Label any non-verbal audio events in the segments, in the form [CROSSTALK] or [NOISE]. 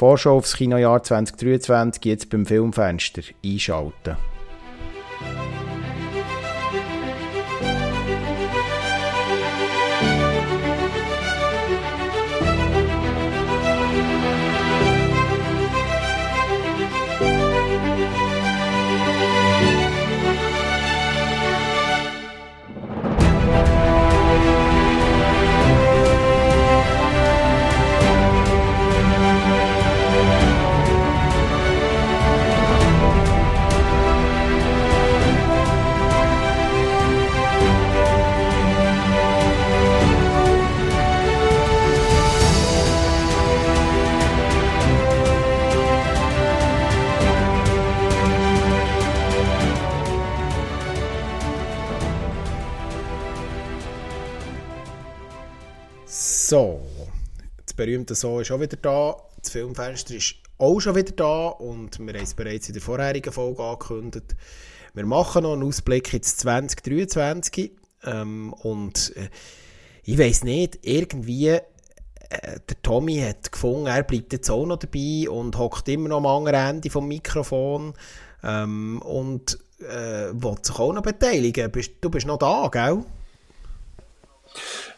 Vorschau aufs Kinojahr 2023 jetzt beim Filmfenster einschalten. Berühmte So ist auch wieder da. Das Filmfenster ist auch schon wieder da und wir haben es bereits in der vorherigen Folge angekündigt. Wir machen noch einen Ausblick ins 2023 ähm, und äh, ich weiß nicht, irgendwie äh, der Tommy hat gefunden, er bleibt jetzt auch noch dabei und hockt immer noch am anderen Ende vom Mikrofon ähm, und äh, will sich auch noch beteiligen. Du bist noch da, gell?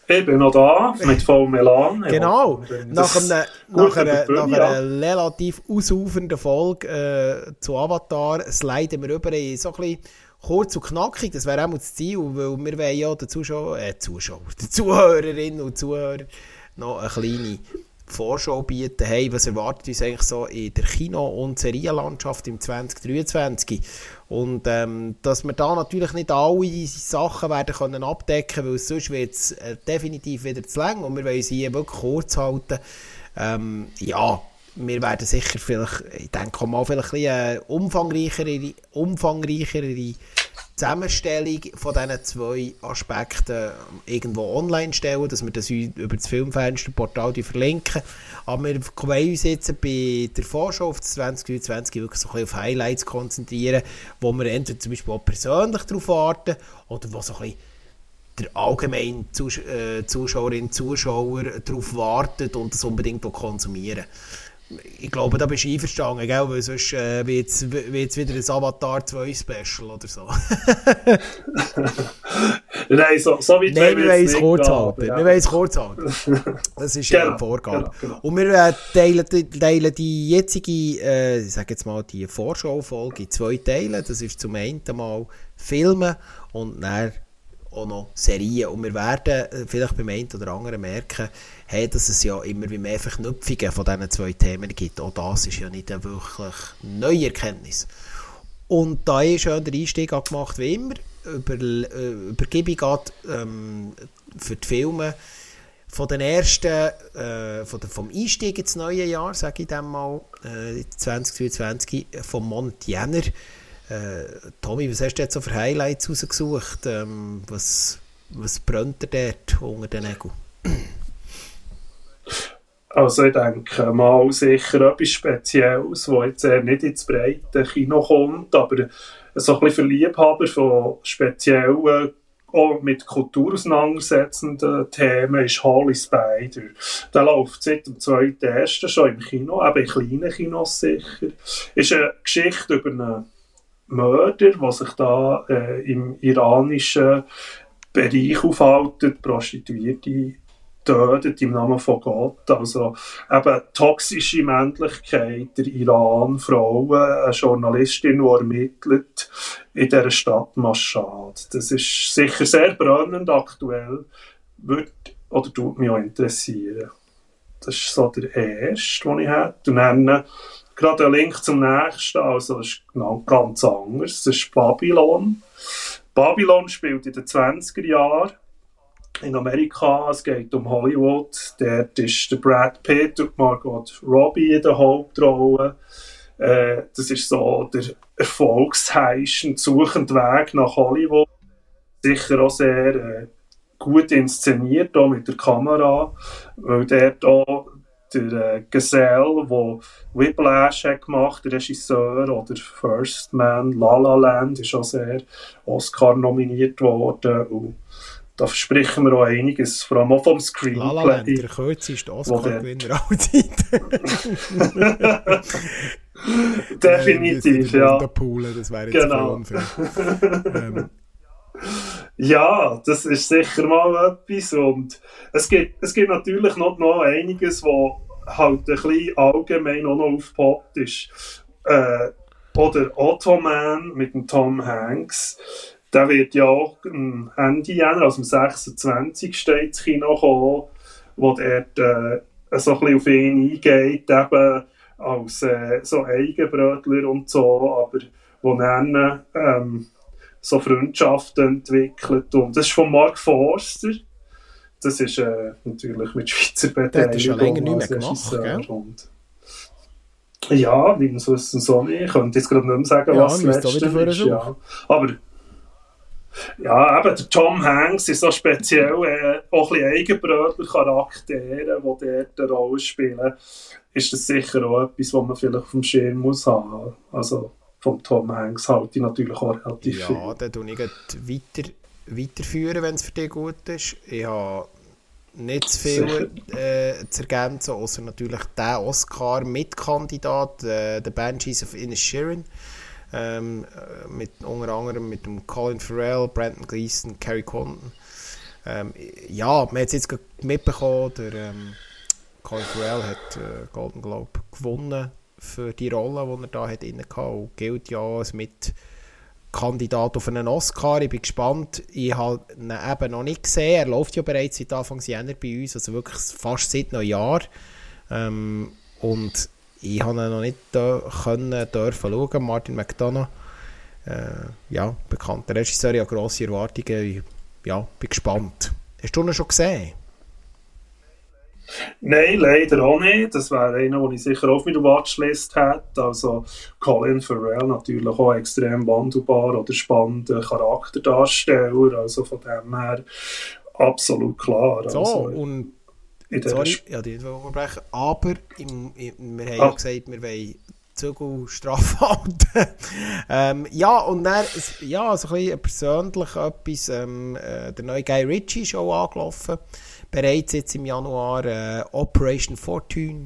Ich bin noch da, mit vollem Elan. Genau, nach, einem, nach, einer, nach einer relativ ausufernden Folge äh, zu Avatar sliden wir über in so ein bisschen kurz und knackig, das wäre auch das Ziel, weil wir wollen ja den Zuschauer, äh, Zuschauer, [LAUGHS] den Zuhörerinnen und Zuhörern noch eine kleine Vorschau bieten, hey, was erwartet uns eigentlich so in der Kino- und Serienlandschaft im 2023? Und ähm, dass wir da natürlich nicht alle Sachen werden können abdecken, weil sonst wird es äh, definitiv wieder zu lang und wir wollen sie hier wirklich kurz halten. Ähm, ja, wir werden sicher vielleicht, ich denke mal, vielleicht ein bisschen umfangreichere, umfangreichere Zusammenstellung von diesen zwei Aspekten irgendwo online stellen, dass wir das über das Filmfensterportal verlinken. Aber wir wollen uns jetzt bei der Vorschau auf das 2020 wirklich so ein auf Highlights konzentrieren, wo wir entweder zum Beispiel auch persönlich darauf warten oder wo so ein der allgemeine äh, Zuschauerinnen und Zuschauer darauf wartet und das unbedingt konsumieren ich glaube, da bist du einverstanden, gell? weil sonst äh, wird es wieder ein Avatar 2 Special oder so. [LAUGHS] Nein, so, so weit Nein, wir wollen es kurz halten. Ja. Wir wollen es kurz halten. Das ist genau, ja eine Vorgabe. Genau, genau. Und wir äh, teilen, teilen, die jetzige, äh, ich sage jetzt mal, die Vorschaufolge in zwei Teile. Das ist zum einen mal Filmen und dann auch noch Serien. Und wir werden äh, vielleicht beim einen oder anderen merken, hey, dass es ja immer wie mehr Verknüpfungen von diesen zwei Themen gibt. Auch das ist ja nicht eine wirklich neue Erkenntnis. Und da ist ja der Einstieg gemacht, wie immer. Über, äh, übergebe ich gerade ähm, für die Filme von den ersten, äh, von der, vom Einstieg ins neue Jahr, sage ich dann mal, äh, 2022, vom Monat Jänner. Äh, Tommy, was hast du jetzt so für Highlights rausgesucht? Ähm, was, was brennt dir dort unter den Nägeln? Also ich denke mal sicher etwas Spezielles, das jetzt eher nicht ins breite Kino kommt, aber so ein bisschen für Liebhaber von speziellen auch mit Kultur auseinandersetzenden Themen ist Holy Spider. Der läuft seit dem 2.1. schon im Kino, eben in kleinen Kinos sicher. Ist eine Geschichte über einen Mörder, der sich da äh, im iranischen Bereich aufhalten, Prostituierte tötet im Namen von Gott. Also eben toxische Männlichkeit, der Iran, Frauen, eine Journalistin, die ermittelt in dieser Stadt Mashhad. Das ist sicher sehr brennend aktuell, wird oder tut mich auch interessieren. Das ist so der erste, den ich hätte. Und dann gerade ein Link zum nächsten, also das ist genau ganz anders. Das ist Babylon. Babylon spielt in den 20er Jahren in Amerika. Es geht um Hollywood. Dort ist der Brad Pitt und Margot Robbie in der Hauptrolle. Äh, das ist so der erfolgsheischend suchende Weg nach Hollywood. Sicher auch sehr äh, gut inszeniert, auch mit der Kamera, weil dort auch der äh, Gesell, der Whiplash hat gemacht, der Regisseur, oder First Man, La La Land, ist auch sehr Oscar nominiert worden. Und da versprechen wir auch einiges, vor allem auch vom Screenplay. La La Land, der kürzeste Oscar-Gewinner aller Zeiten. [LAUGHS] [LAUGHS] Definitiv, ja. Poolen, das wäre jetzt genau. [LAUGHS] ähm. Ja, das ist sicher mal etwas und es gibt, es gibt natürlich noch, noch einiges, was halt ein bisschen allgemein auch noch aufgepoppt ist. Äh, oder Ottoman mit dem Tom Hanks. Der wird ja auch am Ende Jänner, also am 26. steht ins Kino kommen, wo der äh, so ein bisschen auf ihn eingeht, eben als äh, so Eigenbrötler und so, aber wo dann ähm, so Freundschaften entwickelt. Und das ist von Mark Forster. Das ist äh, natürlich mit Schweizer Beteiligung. Der hat schon länger nicht mehr gemacht, und ja, wie man so so nicht. Ich könnte jetzt gerade nicht mehr sagen, ja, was das letzte ist. Ja. Aber ja, eben der Tom Hanks ist so speziell äh, auch ein bisschen Eigenbrötler Charaktere, die dort eine Rolle spielen. Ist das sicher auch etwas, was man vielleicht auf dem Schirm muss haben. Also vom Tom Hanks halte ich natürlich auch relativ ja, viel. Ja, dann tue ich weiter, weiterführen, wenn es für dich gut ist. Ich habe nicht zu viel äh, zu ergänzen, außer natürlich der Oscar-Mitkandidat, äh, The Banshees of Inisherin. Ähm, äh, mit, unter anderem mit dem Colin Farrell, Brandon Gleeson, Carrie Condon. Ähm, ja, man hat es jetzt mitbekommen, der ähm, Colin Farrell hat äh, Golden Globe gewonnen für die Rolle, die er da hat inne und gilt ja als Mitkandidat auf einen Oscar. Ich bin gespannt. Ich habe ihn eben noch nicht gesehen. Er läuft ja bereits seit Anfang Jänner bei uns, also wirklich fast seit einem Jahr. Ähm, und ich habe ihn noch nicht können, dürfen schauen. Martin McDonough, äh, ja, bekannter Regisseur, ja grosse Erwartungen. Ich, ja, bin gespannt. Hast du ihn schon gesehen? Nein, leider auch nicht. Das wäre einer, den ich sicher auf meiner Watchlist hätte. Also Colin Farrell natürlich auch extrem wandelbar oder spannender Charakterdarsteller. Also von dem her absolut klar. So, also, und sorry, ja, die unterbrechen. Aber im, im, wir haben ah. ja gesagt, wir wollen Zügel straff halten. [LAUGHS] ähm, ja, und dann, ja, so ein bisschen persönlich etwas, ähm, äh, der neue Guy Ritchie ist auch angelaufen bereits jetzt im Januar äh, Operation Fortune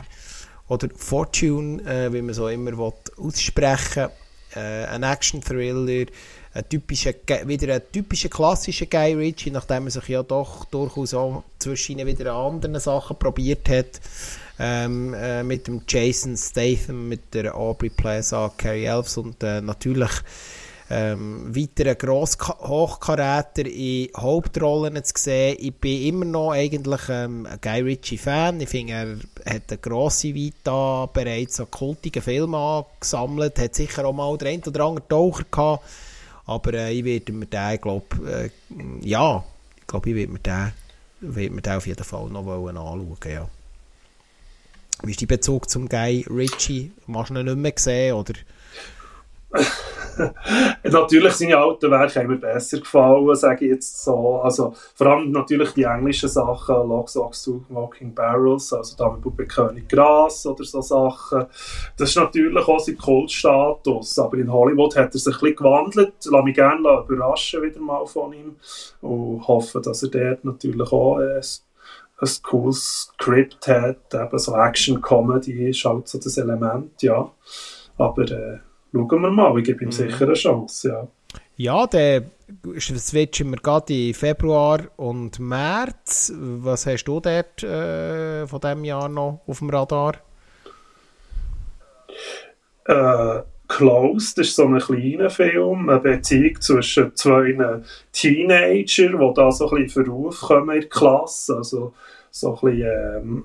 oder Fortune, äh, wie man so immer will, aussprechen äh, ein Action-Thriller, ein typischer, wieder ein typischer klassischer Guy Ritchie, nachdem er sich ja doch durchaus auch zwischen wieder an anderen Sachen probiert hat. Ähm, äh, mit dem Jason Statham, mit der Aubrey Plaza, Carrie Elves und äh, natürlich ähm, weitere gross Hochkaräter in Hauptrollen zu sehen. Ich bin immer noch eigentlich ähm, ein Guy Ritchie-Fan. Ich finde, er hat eine grosse Vita, bereits so kultige Filme angesammelt, hat sicher auch mal den einen oder anderen Taucher gehabt, aber äh, ich werde mir den, glaube äh, ja, ich glaube, ich werde mir den, werde mir den auf jeden Fall noch anschauen, ja. Wie ist dein Bezug zum Guy Ritchie? Machst du ihn nicht mehr gesehen, oder... [LAUGHS] natürlich seine alten Werke mir besser gefallen, sage ich jetzt so. Also, vor allem natürlich die englischen Sachen, Socks, Two Walking Barrels, also David bei König Gras oder so Sachen. Das ist natürlich auch sein Kultstatus, aber in Hollywood hat er sich ein bisschen gewandelt. Lass mich gerne überraschen wieder mal von ihm und hoffe, dass er dort natürlich auch ein, ein cooles Skript hat, eben so Action-Comedy ist halt so das Element, ja. Aber äh, schauen wir mal, ich gebe ihm mhm. sicher eine Chance, ja. Ja, dann switchen wir gerade in Februar und März. Was hast du dort äh, von diesem Jahr noch auf dem Radar? Äh, Close, das ist so ein kleiner Film, eine Beziehung zwischen zwei Teenagern, die da so ein bisschen in Verruf kommen in der Klasse. Also so ein bisschen, ähm,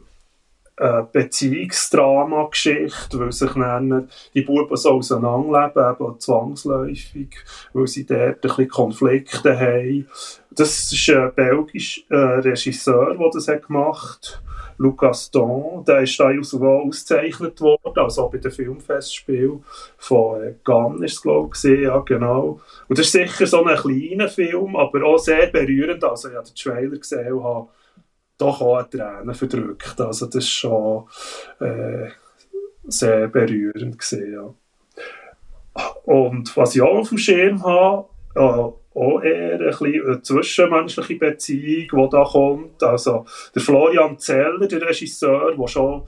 eine Beziehungsdrama-Geschichte, weil sich dann die Buben so auseinanderleben, eben zwangsläufig, weil sie dort ein bisschen Konflikte haben. Das ist ein belgischer äh, Regisseur, der das hat gemacht hat. Lucas Don, der ist da sogar ausgezeichnet worden, also bei dem Filmfestspiel von äh, Cannes ist es, glaube ich, ja, genau. Und das ist sicher so ein kleiner Film, aber auch sehr berührend, also ich habe den Trailer gesehen und habe doch auch Tränen verdrückt. Also das war schon äh, sehr berührend gewesen, ja. Und was ich auch auf dem Schirm habe, äh, auch eher ein bisschen eine zwischenmenschliche Beziehung, die da kommt. Also der Florian Zeller, der Regisseur, der schon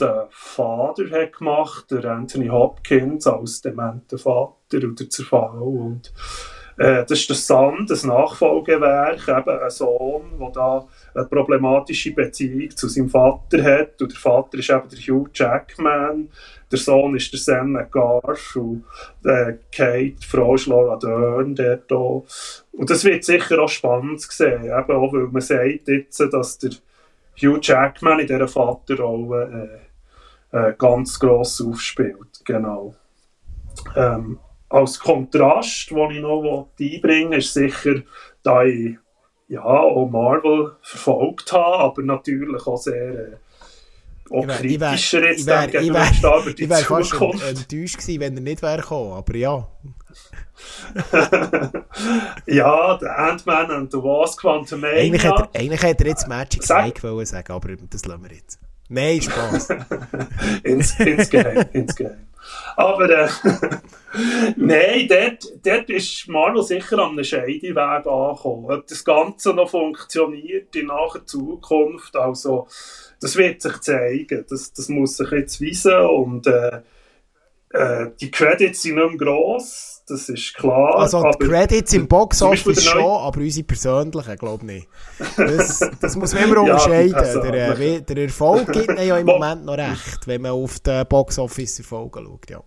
den Vater hat gemacht, der Anthony Hopkins als dementen Vater oder Zerfall und äh, das ist der Sand, das Nachfolgewerk, eben ein Sohn, der da eine problematische Beziehung zu seinem Vater hat. Und der Vater ist eben der Hugh Jackman, der Sohn ist der Sam McGarth und äh, Kate, die Frau ist Laura Dern dort auch. Und das wird sicher auch spannend gesehen, eben auch weil man sagt jetzt, dass der Hugh Jackman in dieser Vaterrolle äh, äh, ganz gross aufspielt, genau. Ähm, als Kontrast, den ich noch einbringen will, ist sicher, da ich ja, auch Marvel verfolgt habe, aber natürlich auch sehr äh, auch ich wär, kritischer jetzt ich wär, ich wär, ich wär, ich wär fast enttäuscht gewesen, wenn er nicht wäre gekommen, aber ja. [LAUGHS] ja, der Ant-Man und the Wasp Quantumania. Eigentlich hätte er, eigentlich er jetzt Magic Mike wollen sagen, aber das lassen wir jetzt. Nein, Spaß. [LAUGHS] ins, insgeheim, insgeheim. Aber äh, [LAUGHS] nein, dort, dort ist Marlo sicher an einem Scheideweg angekommen. Ob das Ganze noch funktioniert in naher Zukunft, also das wird sich zeigen. Das, das muss sich jetzt weisen und äh, äh, die Credits sind nicht mehr gross, das ist klar. Also die Credits im Boxoffice schon, aber unsere persönlichen, glaube ich nicht. Das, [LAUGHS] das muss man immer unterscheiden. ja, der, äh, der, Erfolg gibt ja im Moment noch recht, wenn man auf den Boxoffice-Erfolge schaut, ja.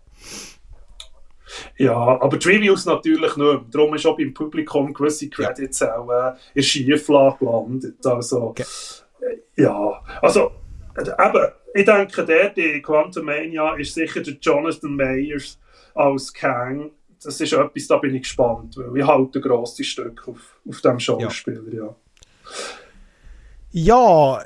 Ja, aber die Reviews natürlich nicht. Darum ist auch beim Publikum gewisse Credits ja. auch äh, in Schieflage gelandet. Also, okay. Ja, also eben, ich denke, der, die Quantum Mania ist sicher der Jonathan Mayers als Kang. Das ist etwas, da bin ich gespannt, weil ich halte ein grosses Stück auf, auf dem Schauspieler, ja. ja. Ja,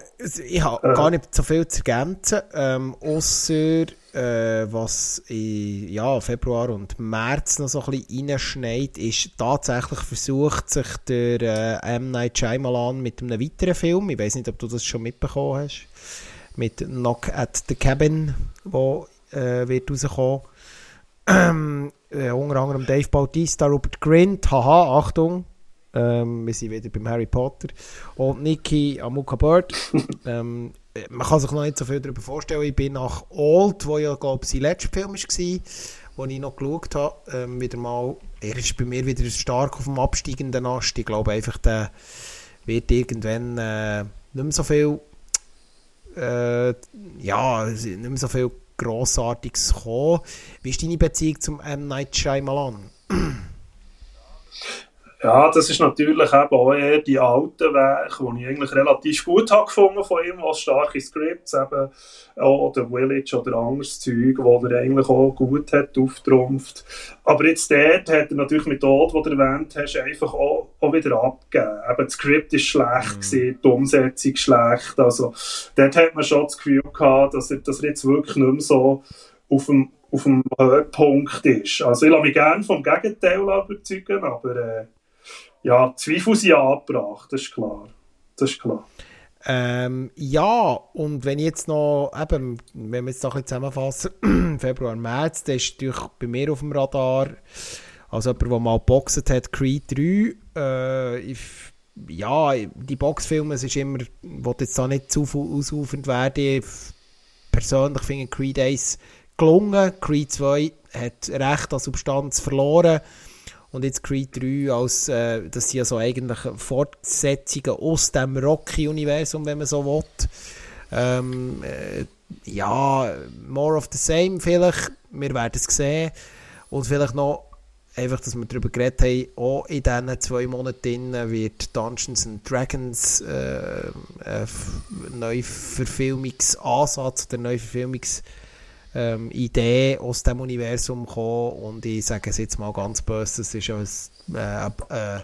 ich habe äh. gar nicht so viel zu ergänzen, ähm, außer äh, was in ja, Februar und März noch so ein bisschen reinschneit, ist tatsächlich versucht sich der äh, M. Night Shyamalan mit einem weiteren Film, ich weiß nicht, ob du das schon mitbekommen hast, mit Knock at the Cabin, wo äh, wird rauskommen. Ähm, äh, unter anderem Dave Bautista, Robert Grint, haha, Achtung, ähm, wir sind wieder beim Harry Potter. Und Niki Amuka Bird. [LAUGHS] ähm, man kann sich noch nicht so viel darüber vorstellen. Ich bin nach Old, wo ja, glaube ich, sein letzter Film war, wo ich noch geschaut habe, ähm, wieder mal, er ist bei mir wieder stark auf dem absteigenden Ast. Ich glaube einfach, der wird irgendwann äh, nicht mehr so viel äh, ja, nicht mehr so viel Grossartiges kommen. Wie ist deine Beziehung zum M. Night Shyamalan? Ja, das ist natürlich eben auch eher die alten Werke, die ich eigentlich relativ gut habe gefunden von ihm, als starke Scripts, eben The Village oder anderes Zeug, wo er eigentlich auch gut hat auftrumpft. Aber jetzt dort hat er natürlich mit Tod, was du erwähnt hast, einfach auch, auch wieder abgegeben. Eben, das Skript ist schlecht mhm. gewesen, die Umsetzung schlecht, also dort hat man schon das Gefühl gehabt, dass er, dass er jetzt wirklich nicht mehr so auf dem auf dem Höhepunkt ist. Also ich lasse mich gerne vom Gegenteil überzeugen, aber äh, ja, Zweifel sind angebracht, das ist klar. Das ist klar. Ähm, ja, und wenn ich jetzt noch, eben, wenn wir jetzt noch zusammenfassen, [CLEARS THROAT] Februar, März, das ist natürlich bei mir auf dem Radar, also jemand, der mal geboxt hat, Creed 3, äh, ich, ja, die Boxfilme, es ist immer, ich will jetzt da nicht zu ausufernd werden, ich persönlich finde Creed 1 gelungen, Creed 2 hat recht an Substanz verloren, und jetzt Creed 3 als, äh, das sind ja so eigentlich Fortsetzungen aus dem Rocky-Universum, wenn man so will. Ähm, äh, ja, more of the same vielleicht, wir werden es sehen. Und vielleicht noch, einfach, dass wir darüber geredet haben, auch in diesen zwei Monaten wird Dungeons and Dragons äh, ein Neuverfilmungsansatz oder Neuverfilmungs- ähm, Idee aus dem Universum kommen und ich sage es jetzt mal ganz böse, es ist ein äh, äh,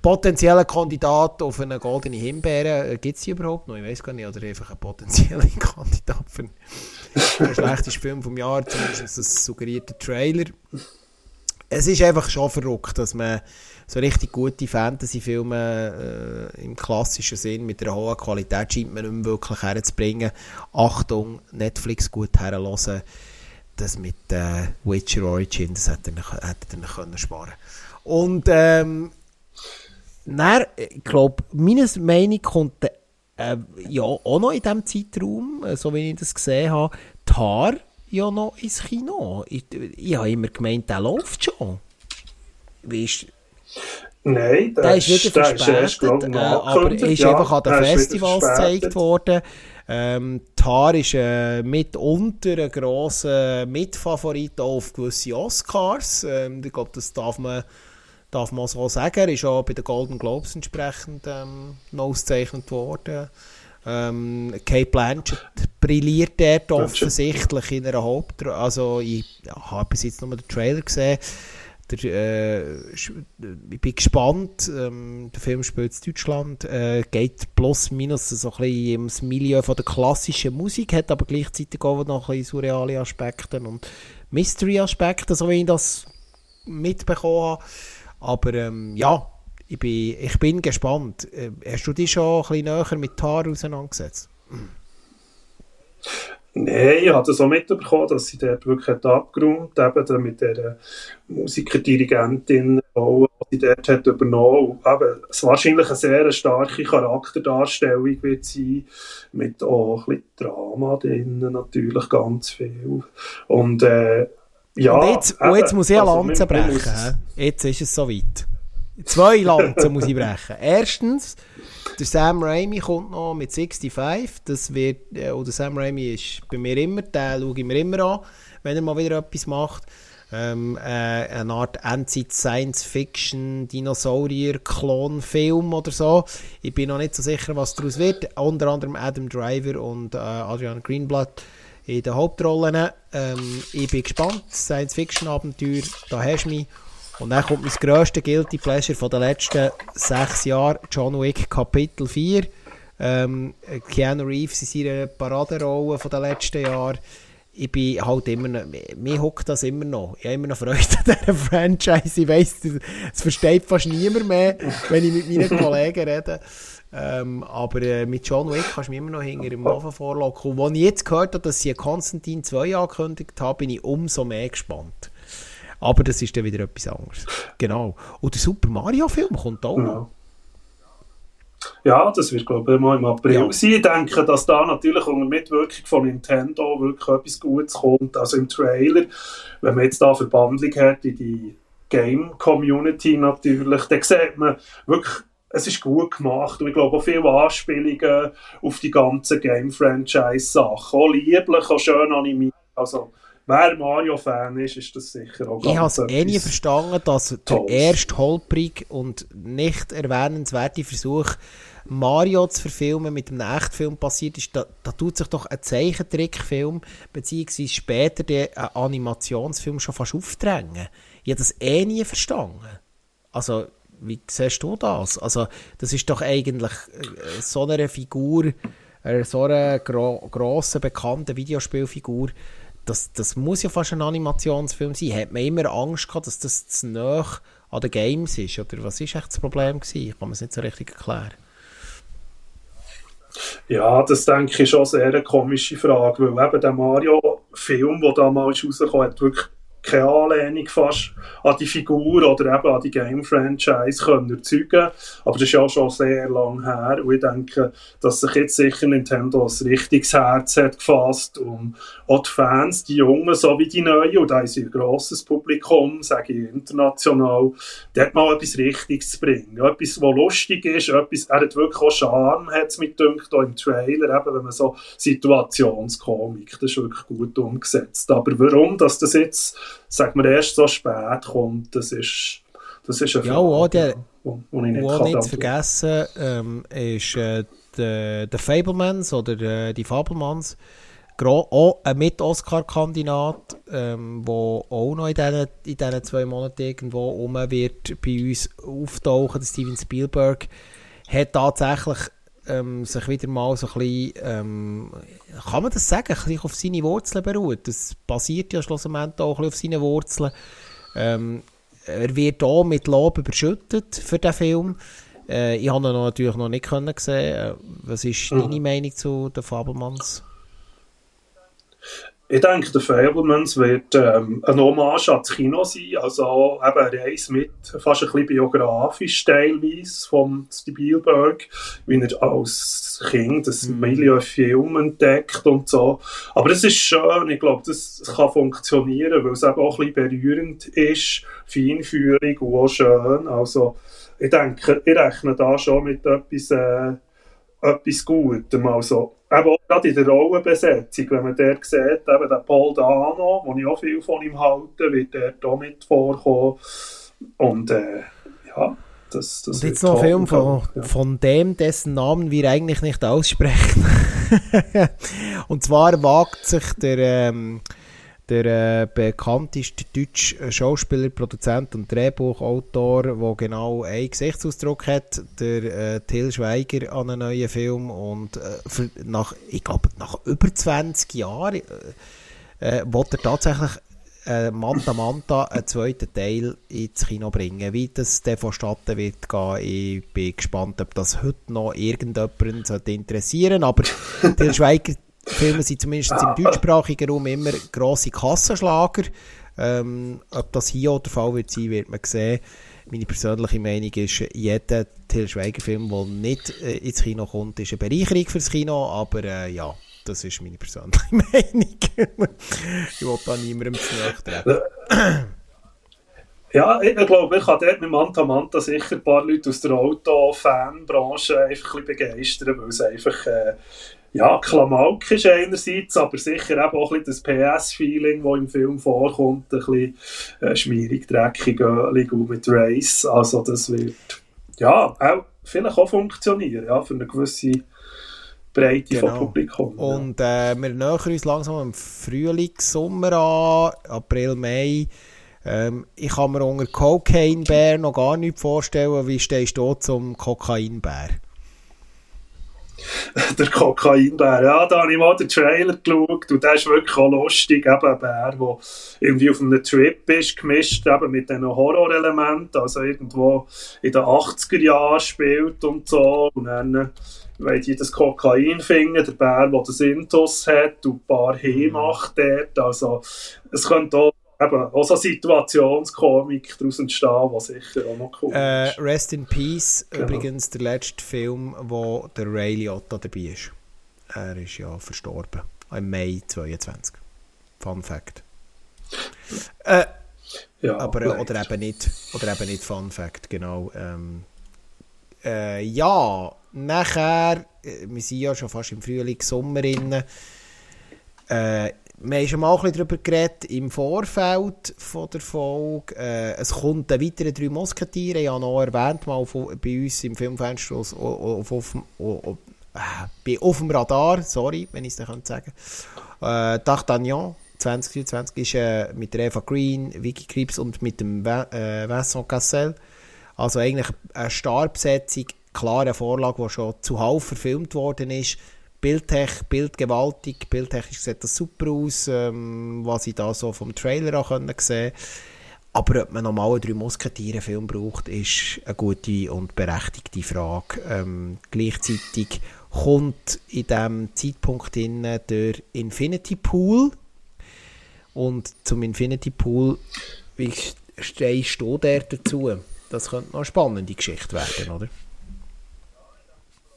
potenzieller Kandidat auf eine goldene Himbeere. Äh, Gibt es die überhaupt noch? Ich weiß gar nicht. Oder einfach ein potenzieller [LAUGHS] Kandidat für den schlechtesten Film vom Jahr, zumindest das suggerierte Trailer. Es ist einfach schon verrückt, dass man so richtig gute Fantasy-Filme äh, im klassischen Sinn mit einer hohen Qualität scheint man nicht mehr wirklich herzubringen. Achtung, Netflix gut herlassen. Das mit äh, Witcher Origin, das hätte er, hätte können sparen Und ähm, Dann, ich glaube, meiner Meinung kommt äh, ja auch noch in diesem Zeitraum, äh, so wie ich das gesehen habe, Tar ja noch ins Kino. Ich, ich habe immer gemeint, der läuft schon. Weißt Nein, der, der ist wieder verspätet, ist erst, äh, aber ist ja, einfach an den Festivals gezeigt worden. Ähm, Tar ist äh, mitunter ein grosser Mitfavorit auf gewisse Oscars. Ähm, ich glaube, das darf man, darf man so sagen. Er ist auch bei den Golden Globes entsprechend ähm, ausgezeichnet worden. Ähm, Kate Blanchett brilliert dort offensichtlich in einer Hauptrolle. Also, ich ja, habe bis jetzt nur den Trailer gesehen. Der, äh, ich bin gespannt. Ähm, der Film spielt in Deutschland. Äh, geht plus minus so ein bisschen ins Milieu von der klassischen Musik, hat aber gleichzeitig auch noch ein bisschen surreale Aspekte und Mystery-Aspekte, so wie ich das mitbekommen habe. Aber ähm, ja, ich bin, ich bin gespannt. Äh, hast du dich schon ein bisschen näher mit Tar auseinandergesetzt? Nein, ich habe das auch mitbekommen, dass sie dort wirklich abgeräumt hat, eben mit der Musikerdirigentin, die sie dort hat übernommen hat. Eben, es wahrscheinlich eine sehr starke Charakterdarstellung wird sein, mit auch ein bisschen Drama drin, natürlich ganz viel. Und äh, ja, und jetzt, und jetzt muss ich eine also, Lanze brechen. Jetzt ist es soweit. Zwei Lanzen muss ich brechen. Erstens, der Sam Raimi kommt noch mit 65. Das wird, äh, oder Sam Raimi ist bei mir immer, den schaue ich mir immer an, wenn er mal wieder etwas macht. Ähm, äh, eine Art Endzeit-Science-Fiction, Dinosaurier-Klon-Film oder so. Ich bin noch nicht so sicher, was daraus wird. Unter anderem Adam Driver und äh, Adrian Greenblatt in den Hauptrollen. Ähm, ich bin gespannt. Science-Fiction-Abenteuer, da hast du mich. Und dann kommt mein grösste Guilty Pleasure von den letzten sechs Jahren, John Wick Kapitel 4. Ähm, Keanu Reeves in seiner Paraderolle von den letzten Jahren. Ich bin halt immer noch, mir hockt das immer noch. Ich habe immer noch Freude an dieser [LAUGHS] Franchise. Ich weiss, es versteht fast niemand mehr, wenn ich mit meinen Kollegen rede. Ähm, aber äh, mit John Wick kannst du mich immer noch hinter dem Ofen vorlocken. Und als ich jetzt gehört habe, dass sie Konstantin 2 angekündigt haben, bin ich umso mehr gespannt. Aber das ist dann wieder etwas anderes. Genau. Und der Super Mario-Film kommt auch noch. Ja, das wird, glaube ich, mal im April ja. sein. Ich denke, dass da natürlich unter Mitwirkung von Nintendo wirklich etwas Gutes kommt. Also im Trailer, wenn man jetzt da Verbandlung hat in die Game-Community natürlich, dann sieht man wirklich, es ist gut gemacht und ich glaube auch viele Anspielungen auf die ganzen Game-Franchise-Sachen. Auch lieblich, auch schön animiert. Also, wer Mario-Fan ist, ist das sicher auch Ich habe es eh nie verstanden, dass der erste holprig und nicht erwähnenswerte Versuch, Mario zu verfilmen mit einem Echtfilm passiert ist, da, da tut sich doch ein Zeichentrickfilm beziehungsweise später der Animationsfilm schon fast aufdrängen. Ich habe das eh nie verstanden. Also, wie siehst du das? Also, das ist doch eigentlich äh, so eine Figur, äh, so eine gro grosse, bekannte Videospielfigur, das, das muss ja fast ein Animationsfilm sein. Hat man immer Angst gehabt, dass das zu nah an den Games ist? Oder was ist echt das Problem gewesen? Ich kann mir es nicht so richtig erklären. Ja, das denke ich schon sehr eine komische Frage, weil eben der Mario-Film, der damals rauskam, hat wirklich keine Anlehnung fast an die Figur oder eben an die Game-Franchise können erzeugen Aber das ist ja schon sehr lang her und ich denke, dass sich jetzt sicher Nintendo ein richtiges Herz hat gefasst, um auch die Fans, die Jungen sowie die Neuen, und da ist ein grosses Publikum, sage ich international, dort mal etwas Richtiges zu bringen. Etwas, was lustig ist, etwas, er hat wirklich auch Charme, hat es mit dünkt, auch im Trailer, eben, wenn man so Situationskomik, das ist wirklich gut umgesetzt. Aber warum, dass das jetzt sagt man, erst so spät kommt, das ist, das ist eine Frage, ja, auch der, wo, wo ich nicht, nicht. zu vergessen ähm, ist äh, der, der Fablemans oder äh, die Fablemans, auch ein Mit-Oscar-Kandidat, ähm, der auch noch in diesen, in diesen zwei Monaten irgendwo rum wird bei uns auftauchen, der Steven Spielberg, hat tatsächlich ähm, sich wieder mal so ein bisschen, ähm, kann man das sagen, ein bisschen auf seine Wurzeln beruht. Das basiert ja schlussendlich auch ein bisschen auf seinen Wurzeln. Ähm, er wird auch mit Lob überschüttet für den Film. Äh, ich habe ihn natürlich noch nicht können sehen. Äh, was ist mhm. deine Meinung zu den Fabelmanns? Ich denke, The Fablemans wird ähm, ein Hommage an das Kino sein, also eben eine Reise mit, fast ein bisschen biografisch teilweise vom Spielberg, wie er als Kind das mhm. Milieu-Film entdeckt und so. Aber es ist schön, ich glaube, das kann funktionieren, weil es eben auch ein bisschen berührend ist, feinfühlig und auch schön. Also ich denke, ich rechne da schon mit etwas, äh, etwas Gutem. Also, eben auch gerade in der Rollenbesetzung, wenn man dort sieht, eben der Paul Dano, wo ich auch viel von ihm halte, wird dort auch mit vorkommen. Und äh, ja, das, das Und jetzt noch ein Film von, ja. von dem, dessen Namen wir eigentlich nicht aussprechen. [LAUGHS] Und zwar wagt sich der... Ähm, der äh, bekannteste deutsche Schauspieler, Produzent und Drehbuchautor, der genau einen Gesichtsausdruck hat, der äh, Till Schweiger an einem neuen Film und äh, für, nach, ich glaube, nach über 20 Jahren äh, äh, er tatsächlich äh, Manta Manta einen zweiten Teil ins Kino bringen. Wie das dann vonstatten wird gehen, ich bin gespannt, ob das heute noch irgendjemanden interessieren sollte. Aber Till Schweiger Filme sind zumindest im deutschsprachigen Raum immer grosse Kassenschlager. Ähm, ob das hier auch der Fall wird sein, wird man sehen. Meine persönliche Meinung ist, jeder Till Schweiger-Film, der nicht äh, ins Kino kommt, ist eine Bereicherung fürs Kino, aber äh, ja, das ist meine persönliche [LAUGHS] Meinung. ich will da niemandem zu treten. Ja, ich, ich glaube, ich kann dort mit Manta Manta sicher ein paar Leute aus der Auto-Fanbranche einfach ein bisschen begeistern, weil es einfach äh, ja, Klamauk ist einerseits, aber sicher eben auch ein bisschen das PS-Feeling, das im Film vorkommt, ein bisschen äh, schmierig, dreckig, ölig mit Race. Also das wird, ja, auch vielleicht auch funktionieren, ja, für eine gewisse Breite genau. vom Publikum. Ja. Und äh, wir nähern uns langsam im Frühling, Sommer an, April, Mai. Ähm, ich kann mir unter Cocaine Bär noch gar nicht vorstellen. Wie stehst du zum Kokainbär? [LAUGHS] der Kokainbär. Ja, da habe ich mal den Trailer geschaut und der ist wirklich auch lustig. Eben ein Bär, der irgendwie auf einem Trip ist, gemischt eben mit diesen Horrorelementen, also irgendwo in den 80er Jahren spielt und so. Und dann weil die das Kokain finden, der Bär, der das Intus hat und ein paar He macht dort. Also, es könnte auch eben auch so Situationskomik daraus entstehen, was sicher auch noch cool äh, ist. Rest in Peace, genau. übrigens der letzte Film, wo der Ray Liotta dabei ist. Er ist ja verstorben. Im Mai 22. Fun Fact. Äh, ja, aber, äh, oder eben nicht, oder eben nicht Fun Fact, genau. Ähm, äh, ja, nachher, äh, wir sind ja schon fast im Frühling, Sommer innen, äh, wir haben schon mal ein darüber geredet im Vorfeld von der Folge. Äh, es kommt ein weiterer drei Musketiere. Ich habe noch erwähnt, mal auf, bei uns im Filmfenster auf, auf, auf, auf, äh, auf dem Radar, sorry, wenn ich es nicht sagen kann. Äh, D'Artagnan 2024 ist äh, mit Eva Green, Vicky Krebs und mit dem äh, Vincent Cassel. Also eigentlich eine Starbesetzung, klare Vorlage, die schon zuhauf verfilmt worden ist Bildtech, bildgewaltig, bildtechnisch sieht das super aus, ähm, was ich da so vom Trailer auch können sehen aber ob man normal einen drei Musketiere Film braucht, ist eine gute und berechtigte Frage. Ähm, gleichzeitig kommt in diesem Zeitpunkt in der Infinity Pool und zum Infinity Pool, wie stehst du der dazu? Das könnte noch eine spannende Geschichte werden, oder?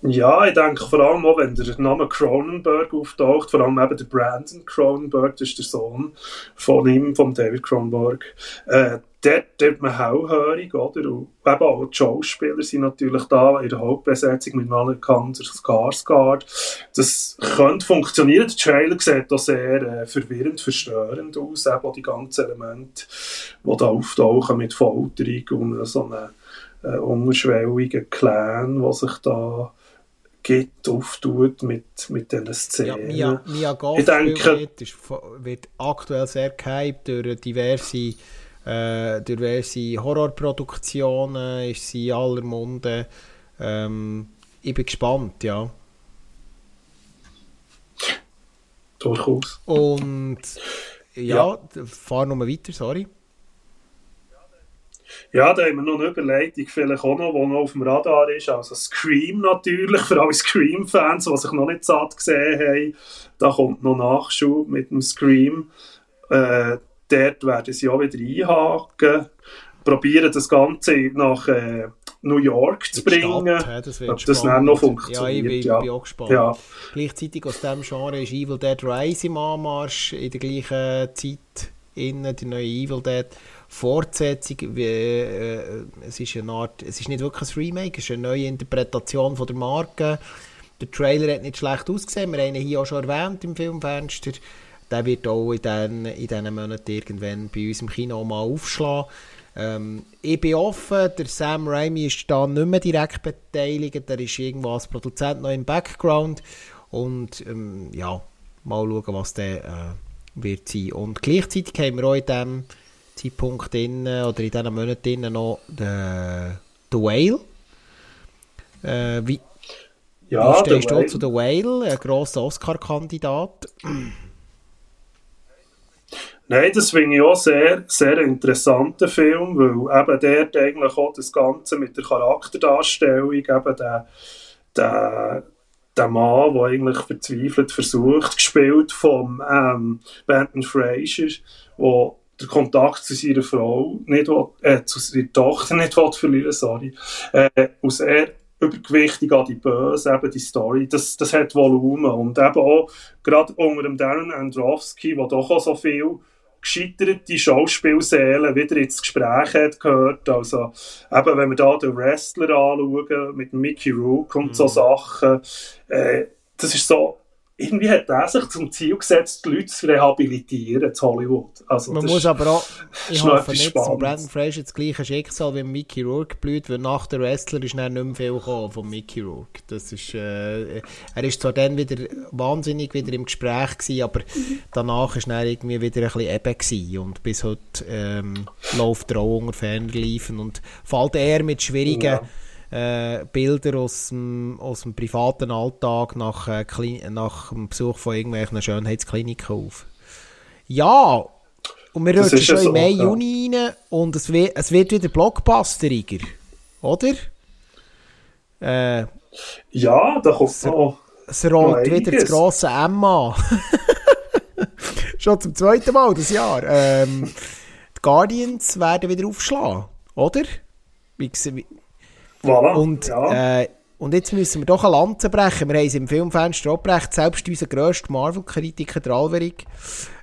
Ja, ich denke vor allem auch, wenn der Name Cronenberg auftaucht, vor allem eben der Brandon Cronenberg, das ist der Sohn von ihm, von David Cronenberg, äh, dort wird man hellhörig, oder? Und eben auch die Schauspieler sind natürlich da in der Hauptbesetzung mit Alexander Skarsgård. Das könnte funktionieren. Der Trailer sieht auch sehr äh, verwirrend, verstörend aus, eben die ganzen Elemente, die da auftauchen mit Folterung und so einem äh, unterschwelligen Clan, der sich da gibt, auftut mit, mit diesen Szenen. Ja, Mia, Mia Goth ich denke, ist, wird aktuell sehr gehypt durch diverse, äh, diverse Horrorproduktionen, ist sie in aller Munde. Ähm, ich bin gespannt, ja. Durchaus. Und ja, ja. fahr nochmal weiter, sorry. Ja, da haben wir noch eine Überleitung vielleicht auch noch, die noch auf dem Radar ist. Also Scream natürlich, für alle Scream-Fans, die sich noch nicht satt gesehen haben. Da kommt noch Nachschub mit dem Scream. Äh, dort werden sie auch wieder einhaken. Probieren das Ganze nach äh, New York zu bringen. Stadt, das wird Ob das dann noch funktioniert. Ja, ich bin, ja. bin auch gespannt. Ja. Gleichzeitig aus diesem Genre ist Evil Dead Rise im Anmarsch in der gleichen Zeit. Innen, die neue Evil Dead Fortsetzung. Wie, äh, es, ist eine Art, es ist nicht wirklich ein Remake, es ist eine neue Interpretation von der Marke. Der Trailer hat nicht schlecht ausgesehen, wir haben ihn hier auch schon erwähnt im Filmfenster. Der wird auch in diesen Monaten irgendwann bei uns im Kino mal aufschlagen. Ähm, ich bin offen, der Sam Raimi ist da nicht mehr direkt beteiligt, der ist irgendwo als Produzent noch im Background und ähm, ja, mal schauen, was der äh, wird sein. Und gleichzeitig haben wir auch in diesem Zeitpunkt in, oder in diesen Monaten noch den, The Whale. Äh, wie, Ja, wie stehst der du Whale. zu The Whale, ein grosser Oscar-Kandidat? Nein, das finde ich auch sehr, sehr interessanter Film, weil eben dort eigentlich auch das Ganze mit der Charakterdarstellung, eben der, der, der Mann, der eigentlich verzweifelt versucht, gespielt vom ähm, Benton Fraser, der den Kontakt zu seiner Frau nicht will, äh, zu seiner Tochter nicht will verlieren, sorry, äh, und sehr übergewichtig an die Böse, eben die Story, das, das hat Volumen. Und eben auch gerade unter dem Darren Androwski, der doch auch so viel gescheiterte Schauspielsäle wieder ins Gespräch hat gehört. Also, eben, wenn wir da den Wrestler anschauen, mit Mickey Rourke und so Sachen, äh, das ist so, irgendwie hat er sich zum Ziel gesetzt, die Leute zu rehabilitieren in Hollywood. Also, Man muss ist- aber auch, [LAUGHS] ich hoffe nicht, dass. Brandon Fraser das gleiche Schicksal wie Mickey Rourke blüht, weil nach der Wrestler ist dann nicht mehr viel gekommen von Mickey Rourke. Das ist, äh, er ist zwar dann wieder wahnsinnig wieder im Gespräch gewesen, aber danach ist dann irgendwie wieder ein bisschen eben gewesen und bis heute ähm, läuft er auch unter Fernerliefen und fällt eher mit schwierigen äh, Bilder aus dem, aus dem privaten Alltag nach, äh, nach dem Besuch von irgendwelchen Schönheitskliniken auf. Ja, und wir Das schon so, im Mai, ja. Juni rein und es wird, es wird wieder blockbusteriger, oder? Äh, ja, da kommt noch... es rollt wieder das grosse Emma. [LAUGHS] schon zum zweiten Mal das Jahr. Ähm, die Guardians werden wieder aufschlagen, oder? Wie, wie, Voilà, und, ja. äh, und jetzt müssen wir doch eine Lanze brechen. Wir haben es im Filmfenster auch gebrechen. Selbst unser grösster Marvel-Kritiker, der Alverig,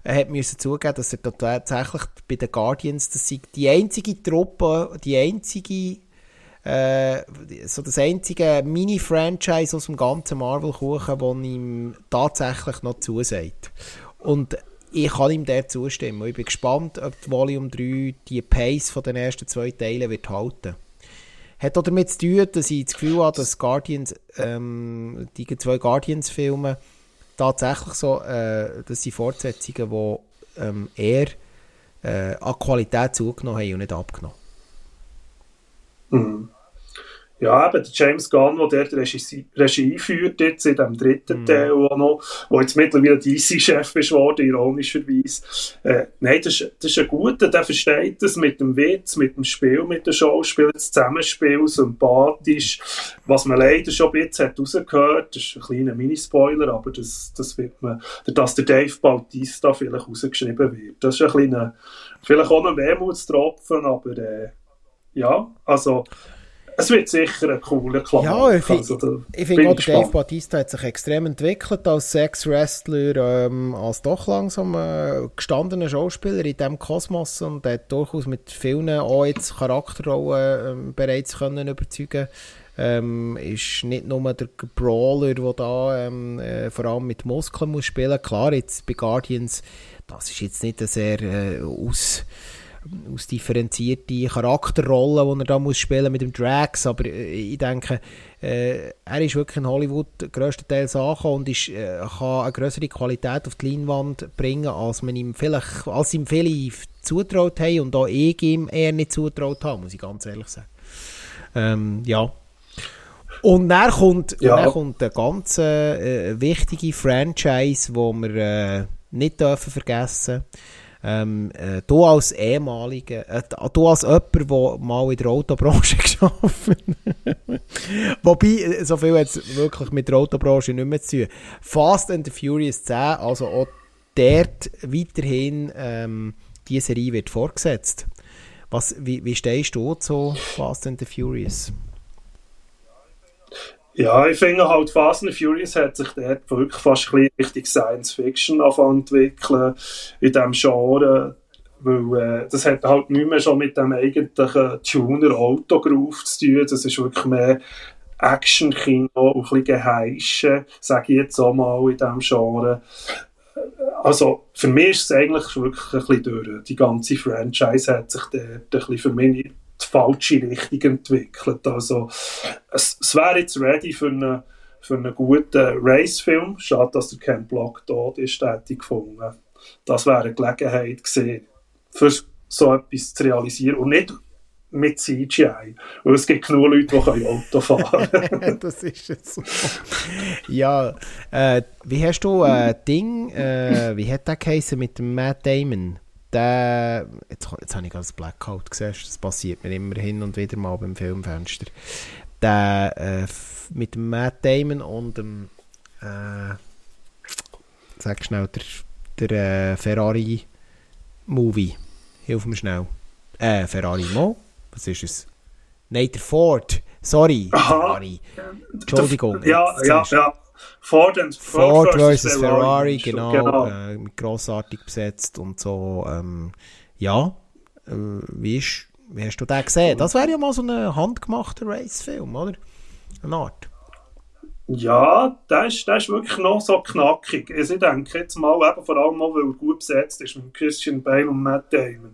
äh, hat müssen zugeben, dass er tatsächlich bei den Guardians, das sei die einzige Truppe, die einzige, äh, so das einzige Mini-Franchise aus dem ganzen Marvel-Kuchen, das ihm tatsächlich noch zusagt. Und ich kann ihm der zustimmen. Ich bin gespannt, ob die Volume 3 die Pace von den ersten zwei Teilen wird halten hat auch damit zu tun, dass ich das Gefühl habe, dass Guardians, ähm, die zwei Guardians-Filme tatsächlich so, äh, das sind Fortsetzungen, die ähm, eher äh, an Qualität zugenommen haben und nicht abgenommen. Mhm. Ja, eben der James Gunn, der dort Regie, Regie führt, jetzt in dem dritten Mhm. Teil auch noch, wo jetzt mittlerweile DC-Chef ist worden, ironischerweise. Äh, nein, das ist, das ist ein guter, der versteht das mit dem Witz, mit dem Spiel, mit den Schauspielern, das Zusammenspiel, sympathisch. Was man leider schon ein bisschen hat rausgehört, das ist ein kleiner Minispoiler, aber das, das wird man, dass der Dave Bautista vielleicht rausgeschrieben wird. Das ist ein kleiner, vielleicht auch ein Wehmutstropfen, aber äh, ja, also es wird sicher ein cooler Klamauk. Ja, ich, also, ich finde auch. Dave Bautista hat sich extrem entwickelt als Sex-Wrestler, ähm, als doch langsam äh, gestandener Schauspieler in diesem Kosmos und hat durchaus mit vielen auch jetzt Charakterrollen ähm, bereits können überzeugen ähm, ist nicht nur der Brawler, der da ähm, äh, vor allem mit Muskeln muss spielen. Klar, jetzt bei Guardians, das ist jetzt nicht eine sehr äh, aus ausdifferenzierte Charakterrolle, die er da muss spielen mit dem Drax, aber äh, ich denke, äh, er ist wirklich in Hollywood grösstenteils angekommen und ist, äh, kann eine größere Qualität auf die Leinwand bringen, als man ihm vielleicht, als ihm viele zutraut haben und auch ich ihm eher nicht zutraut habe, muss ich ganz ehrlich sagen. Ähm, ja. Und dann kommt, Ja. und dann kommt eine ganz äh, wichtige Franchise, die wir äh, nicht dürfen vergessen Ähm, äh, du als ehemaliger, äh, du als jemand, der mal in der Autobranche [LAUGHS] geschafft Wobei, äh, so viel jetzt wirklich mit der Autobranche nicht mehr zu tun. Fast and the Furious 10, also auch dort weiterhin ähm, die Serie wird fortgesetzt. Was, wie, wie stehst du zu Fast and the Furious? Ja, ich finde halt, Fast and Furious hat sich dort wirklich fast ein bisschen Science Fiction entwickeln in diesem Genre. Weil äh, das hat halt nicht mehr schon mit dem eigentlichen Tuner-Autogroove zu tun. Das ist wirklich mehr Action-Kino, ein bisschen Geheische, sage ich jetzt auch mal in diesem Genre. Also für mich ist es eigentlich wirklich ein bisschen durch. Die ganze Franchise hat sich dort ein bisschen für die falsche Richtung entwickelt. Also, es, es wäre jetzt ready für einen, für einen guten Race-Film. Schade, dass der Ken Block tot ist, hätte gefunden. Das wäre eine Gelegenheit gewesen, für so etwas zu realisieren und nicht mit CGI. Weil es gibt genug Leute, die Auto fahren können. [LAUGHS] das ist jetzt so. Ja, äh, wie hast du äh, Ding, äh, wie hat der geheißen mit dem Matt Damon? Der, jetzt, jetzt habe ich gerade das Blackout gesehen, das passiert mir immer hin und wieder mal beim Filmfenster. Der äh, mit dem Matt Damon und dem, äh, sag schnell, der, der äh, Ferrari-Movie. Hilf mir schnell. Äh, Ferrari Mo? Was ist es? Nein, der Ford. Sorry, Ferrari. Entschuldigung. Ja, ja, ja. Ford, and, Ford, Ford versus Ferrari, Ferrari genau, genau. Äh, grossartig besetzt und so. Ähm, ja, äh, wie, ist, wie hast du den gesehen? Das wäre ja mal so ein handgemachter Racefilm, oder? Eine Art. Ja, der ist, ist wirklich noch so knackig. Also ich denke jetzt mal, eben vor allem mal, weil er gut besetzt ist mit Christian Bale und Matt Damon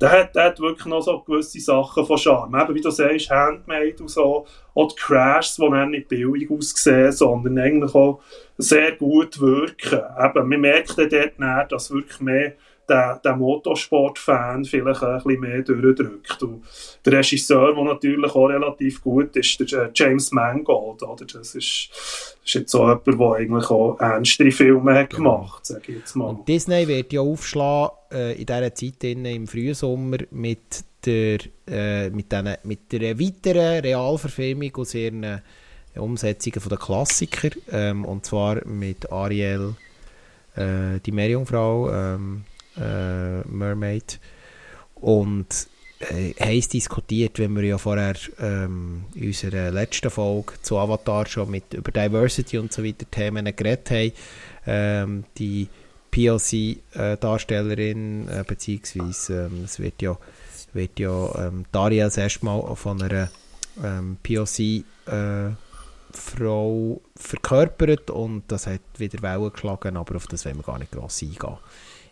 der hat, der hat wirklich noch so gewisse Sachen von Charme. Eben, wie du sagst, Handmade und so. Auch die Crashs, die dann nicht billig aussehen, sondern eigentlich auch sehr gut wirken. Eben, man merkt dort nicht, dass wirklich mehr der, der Motorsport-Fan vielleicht ein bisschen mehr durchdrückt. Und der Regisseur, der natürlich auch relativ gut ist, der James Mangold, oder? Das ist, ist jetzt so jemand, der eigentlich auch ernstere Filme hat genau. gemacht, sage ich jetzt mal. Und Disney wird ja aufschlagen äh, in dieser Zeit im Frühsommer mit der, äh, mit, den, mit der weiteren Realverfilmung aus ihren Umsetzungen der Klassiker, ähm, und zwar mit Ariel, äh, die Meerjungfrau, ähm, äh, Mermaid. Und äh, heiß diskutiert, wenn wir ja vorher ähm, in unserer letzten Folge zu Avatar schon mit über Diversity und so weiter Themen geredet haben. Ähm, die POC-Darstellerin, äh, beziehungsweise ähm, es wird ja, wird ja ähm, Daria das erste Mal von einer ähm, POC-Frau äh, verkörpert und das hat wieder Wellen geschlagen, aber auf das wollen wir gar nicht gross eingehen.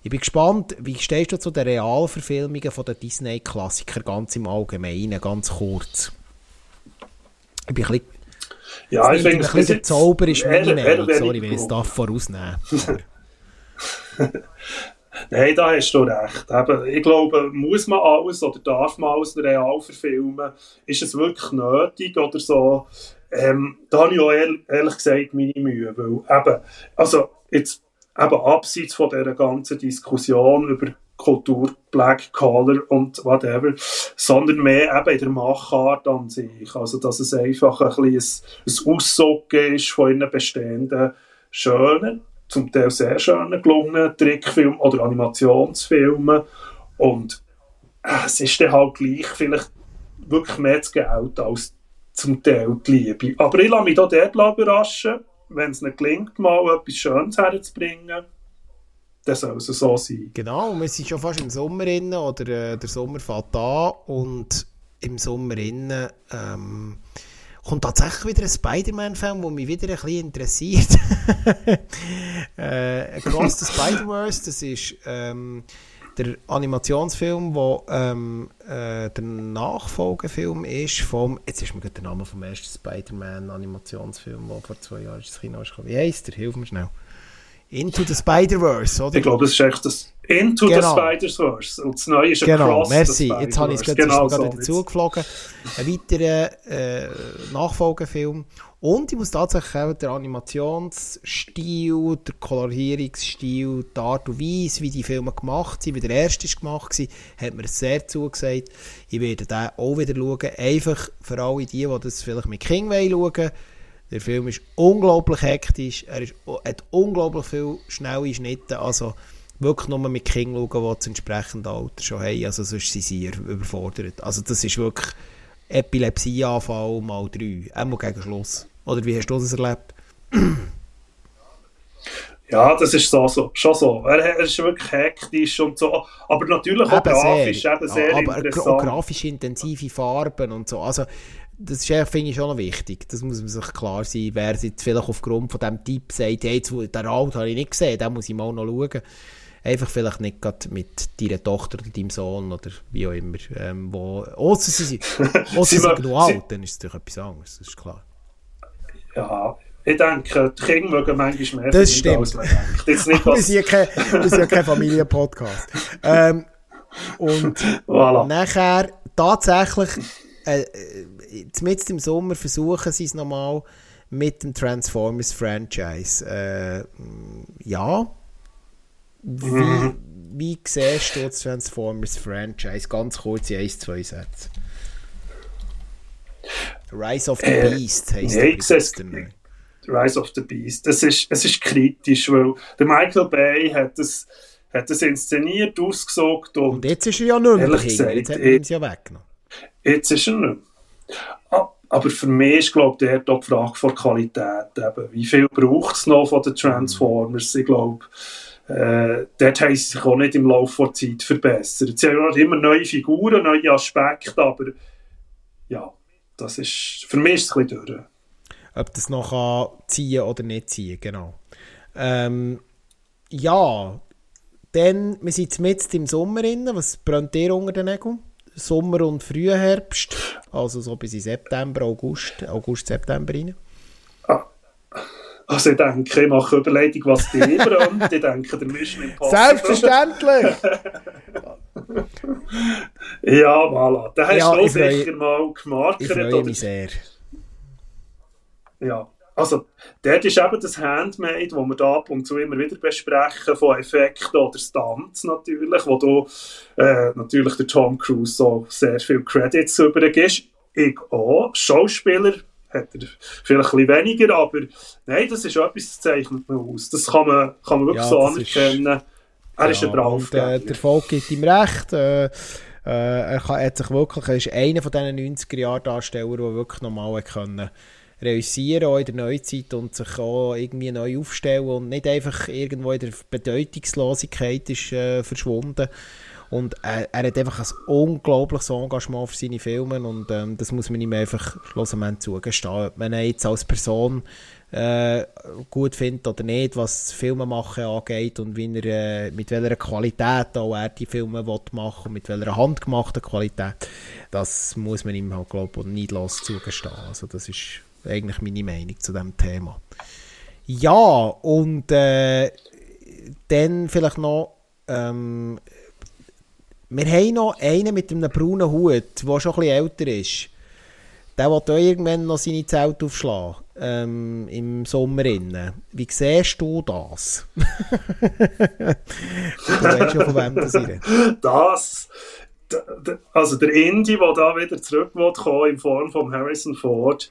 Ich bin gespannt, wie stehst du zu den Realverfilmungen von den Disney-Klassiker ganz im Allgemeinen, ganz kurz? Ich bin ein bisschen, ja, ich denke, ein bisschen der Zauber ist meine Meinung, sorry, wenn ich es darf vorausnehmen [LAUGHS] Nein, da hast du recht. ich glaube, muss man alles oder darf man alles real verfilmen? Ist es wirklich nötig oder so? Ähm, da habe ich auch ehrlich gesagt meine Mühe, weil eben, also jetzt eben abseits von dieser ganzen Diskussion über Kultur, Black Collar und whatever, sondern mehr eben in der Machart an sich. Also, dass es einfach ein bisschen ein, Aussocken ist von ihren bestehenden schönen, zum Teil sehr schönen gelungenen Trickfilmen oder Animationsfilmen und äh, es ist dann halt gleich vielleicht wirklich mehr das Geld als zum Teil die Liebe. Aber ich lasse mich hier dort überraschen wenn es nicht gelingt, mal etwas Schönes herzubringen, dann soll es so sein. Genau, wir sind schon fast im Sommer innen, oder äh, der Sommer fängt an und im Sommer innen ähm, kommt tatsächlich wieder ein Spider-Man-Film, der mich wieder ein bisschen interessiert. [LAUGHS] äh, Across the Spider-Verse, das ist ähm, der Animationsfilm, der ähm, äh, der Nachfolgefilm ist vom, jetzt ist mir gerade der Name vom ersten Spider-Man Animationsfilm, der vor zwei Jahren ins Kino ist Wie heisst der? Hilf mir schnell. Into the Spider-Verse, oder? Ich glaube, das ist echt das Into genau. the Spider-Verse. Und das Neue ist genau. Across merci. Jetzt habe ich es gerade genau so dazu geflogen. Ein weiterer äh, Nachfolgefilm. Und ich muss tatsächlich auch der Animationsstil, der Kolorierungsstil, die Art und Weise, wie die Filme gemacht sind, wie der erste ist gemacht war, hat mir sehr zugesagt. Ich werde den auch wieder schauen. Einfach für alle die, die das vielleicht mit King schauen wollen. Der Film ist unglaublich hektisch, er ist, hat unglaublich viel schnelle Schnitte, also wirklich nur mit King schauen, die das entsprechende Alter schon haben, also sonst sind sie überfordert. Also das ist wirklich Epilepsieanfall mal drei, einmal gegen Schluss. Oder wie hast du das erlebt? [CLEARS THROAT] Ja, das ist so, so, schon so. Er, er ist wirklich hektisch und so, aber natürlich auch eben grafisch, sehr, eben sehr aber interessant. auch grafisch intensive Farben und so. Also das ist, finde ich, schon noch wichtig. Das muss man sich klar sein. Wer jetzt vielleicht aufgrund von diesem Tipp sagt, hey, jetzt, den Alt habe ich nicht gesehen, den muss ich mal noch schauen. Einfach vielleicht nicht gerade mit deiner Tochter oder deinem Sohn oder wie auch immer. Ähm, wo, ausser sie sind, [LAUGHS] ausser sie sind genug alt, dann ist es natürlich etwas anderes, das ist klar. Ja, ich denke, die Kinder mögen manchmal mehr Das stimmt. Als man denkt. Jetzt nicht, [LAUGHS] wir, sind ja kein, ja kein Familienpodcast. ähm, und voilà. nachher tatsächlich äh, mit im Sommer versuchen sie es nochmal mit dem Transformers Franchise. Äh, ja. Wie, mhm. wie siehst du das Transformers Franchise? Ganz kurz in ein, zwei Sätze. Rise of the äh, Beast heisst nee, das Rise of the Beast. Es ist, es ist kritisch, weil der Michael Bay hat das, hat das inszeniert, ausgesucht und, und jetzt ist er ja nur noch jetzt hat man ihn ja weggenommen. Jetzt ist er nicht aber für mich ist, glaube ich, die Frage von Qualität. Eben. Wie viel braucht es noch von den Transformers? Ich glaube, äh, dort haben sie sich auch nicht im Laufe der Zeit verbessert. Sie haben immer neue Figuren, neue Aspekte, aber ja, das ist, für mich ist es ein bisschen durch. Ob das noch ziehen oder nicht ziehen, genau. Ähm, ja, dann, wir sind jetzt im Sommer. Was brennt dir unter den Nägeln? Sommer und Frühherbst, also so bis in September, August, August, September rein? Ah. Also ich denke, ich mache Überleitung, was die brennt. ich denke, der Mission Impossible. Selbstverständlich! [LAUGHS] ja, voilà. Da hast ja, du sicher mal gemarkert. Ich freue mich sehr. Ja. Also, dort ist eben das Handmade, das wir da ab und zu immer wieder besprechen, von Effekten oder Stunts natürlich, wo du äh, natürlich der Tom Cruise so sehr viel Credits übergibst. Ich auch. Schauspieler hat er vielleicht ein bisschen weniger, aber nein, das ist etwas, das zeichnet man aus. Das kann man, kann man wirklich ja, so anerkennen. Ist, er ja, ist ein Draufgänger. Äh, der Volk gibt ihm recht. Äh, äh, er, kann, hat sich wirklich, er ist einer von diesen 90er-Jahr-Darstellern, der wirklich normal können realisieren, auch in der Neuzeit und sich auch irgendwie neu aufstellen und nicht einfach irgendwo in der Bedeutungslosigkeit ist äh, verschwunden. Und er, er, hat einfach ein unglaubliches Engagement für seine Filme und ähm, das muss man ihm einfach schlussendlich zugestehen. Ob man ihn jetzt als Person äh, gut findet oder nicht, was Filme machen angeht und wie er, äh, mit welcher Qualität auch er die Filme machen will, mit welcher handgemachten Qualität, das muss man ihm halt, glaube ich, nicht zugestehen. Also das ist eigentlich meine Meinung zu dem Thema. Ja, und äh, dann vielleicht noch, ähm, wir haben noch einen mit einem braunen Hut, der schon ein bisschen älter ist. Der will auch irgendwann noch seine Zelt aufschlagen, ähm, im Sommer. Innen. Wie siehst du das? [LAUGHS] du weißt schon, von wem das ist. Das also der Indie, der da wieder zurück will, in Form von Harrison Ford,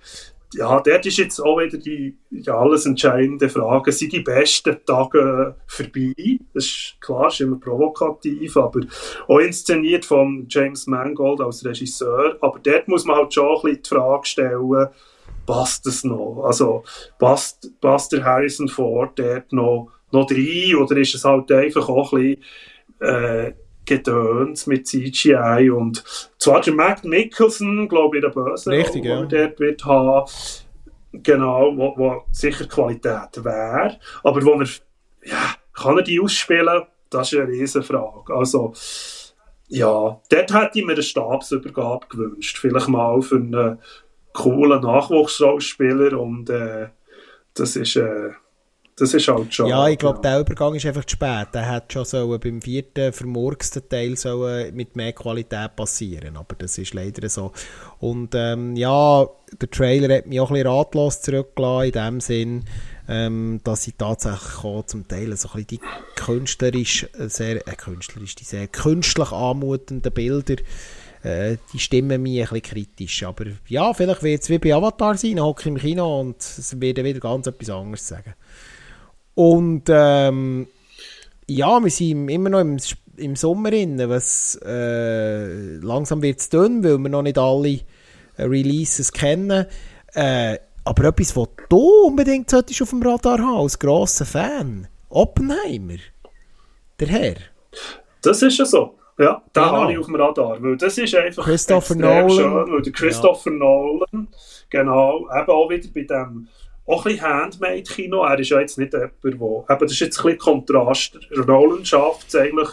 ja, dort ist jetzt auch wieder die ja, alles entscheidende Frage, sind die besten Tage vorbei? Das ist klar, ist immer provokativ, aber auch inszeniert von James Mangold als Regisseur. Aber dort muss man halt schon ein bisschen die Frage stellen, passt das noch? Also passt, passt der Harrison Ford dort noch, noch rein oder ist es halt einfach auch ein bisschen äh, Gedöns mit CGI und zwar der Matt Nicholson, glaube ich, der Böse, Richtig, ja. der dort wird haben, genau, wo, wo sicher Qualität wäre, aber wo er, ja, kann er die ausspielen? Das ist eine Riesenfrage. Also, ja, dort hätte ich mir eine Stabsübergabe gewünscht, vielleicht mal für einen coolen Nachwuchsschauspieler und äh, das ist, äh, Das ist halt schon. Ja, ich glaube, ja. der Übergang ist einfach zu spät. Der hätte schon so beim vierten vermurksten Teil so mit mehr Qualität passieren. Aber das ist leider so. Und ähm, ja, der Trailer hat mich auch ein bisschen ratlos zurückgelassen, in dem Sinn, ähm, dass sie tatsächlich auch zum Teil so ein bisschen die künstlerisch, äh, sehr, äh, künstlerisch, die sehr künstlich anmutenden Bilder äh, die stimmen mich ein bisschen kritisch. Aber ja, vielleicht wird es wie bei Avatar sein, hocke im Kino und es wird wieder ganz etwas anderes sagen. Und ähm, ja, wir sind immer noch im, im Sommer drin, was äh, langsam wird es dünn, weil wir noch nicht alle äh, Releases kennen. Äh, aber etwas, was du unbedingt solltest auf dem Radar haben, als grosser Fan. Oppenheimer. Der Herr. Das ist ja so. Ja, den genau. habe ich auf dem Radar. Weil das ist einfach Christopher Nolan. Schön, weil der Christopher ja. Nolan, genau, eben auch wieder bei dem auch ein bisschen Handmade-Kino. Er ist ja jetzt nicht jemand, der... Eben, das ist jetzt ein bisschen Kontrast. Nolan schafft es eigentlich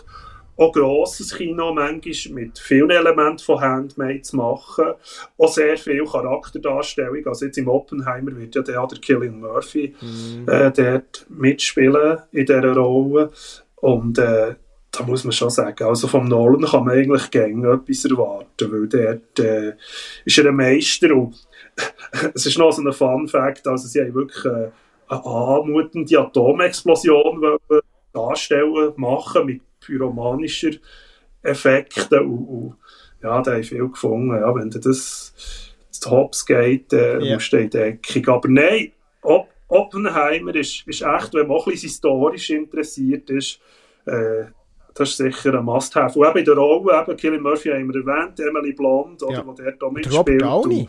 auch grosses Kino manchmal mit vielen Elementen von Handmade zu machen. Auch sehr viel Charakterdarstellung. Also jetzt im Oppenheimer wird ja der, der Killian Murphy mm. äh, dort mitspielen in dieser Rolle. Und äh, da muss man schon sagen, also vom Nolan kann man eigentlich gerne etwas erwarten, weil dort äh, ist er ein Meister und [LAUGHS] es ist noch so ein Fun-Fact, also sie haben wirklich äh, eine anmutende Atomexplosion darstellen, machen mit pyromanischer Effekten und, und ja, da habe ich viel gefunden, ja, wenn das zu Hops geht, äh, yeah. musst du in Deckung, aber nein, Op Oppenheimer ist, ist echt, wenn man auch ein bisschen historisch interessiert ist, äh, das ist sicher ein Must-Have. Und eben in der Rolle, eben, Killian Murphy haben wir erwähnt, Emily Blond, oder, ja. wo der da mitspielt. Und,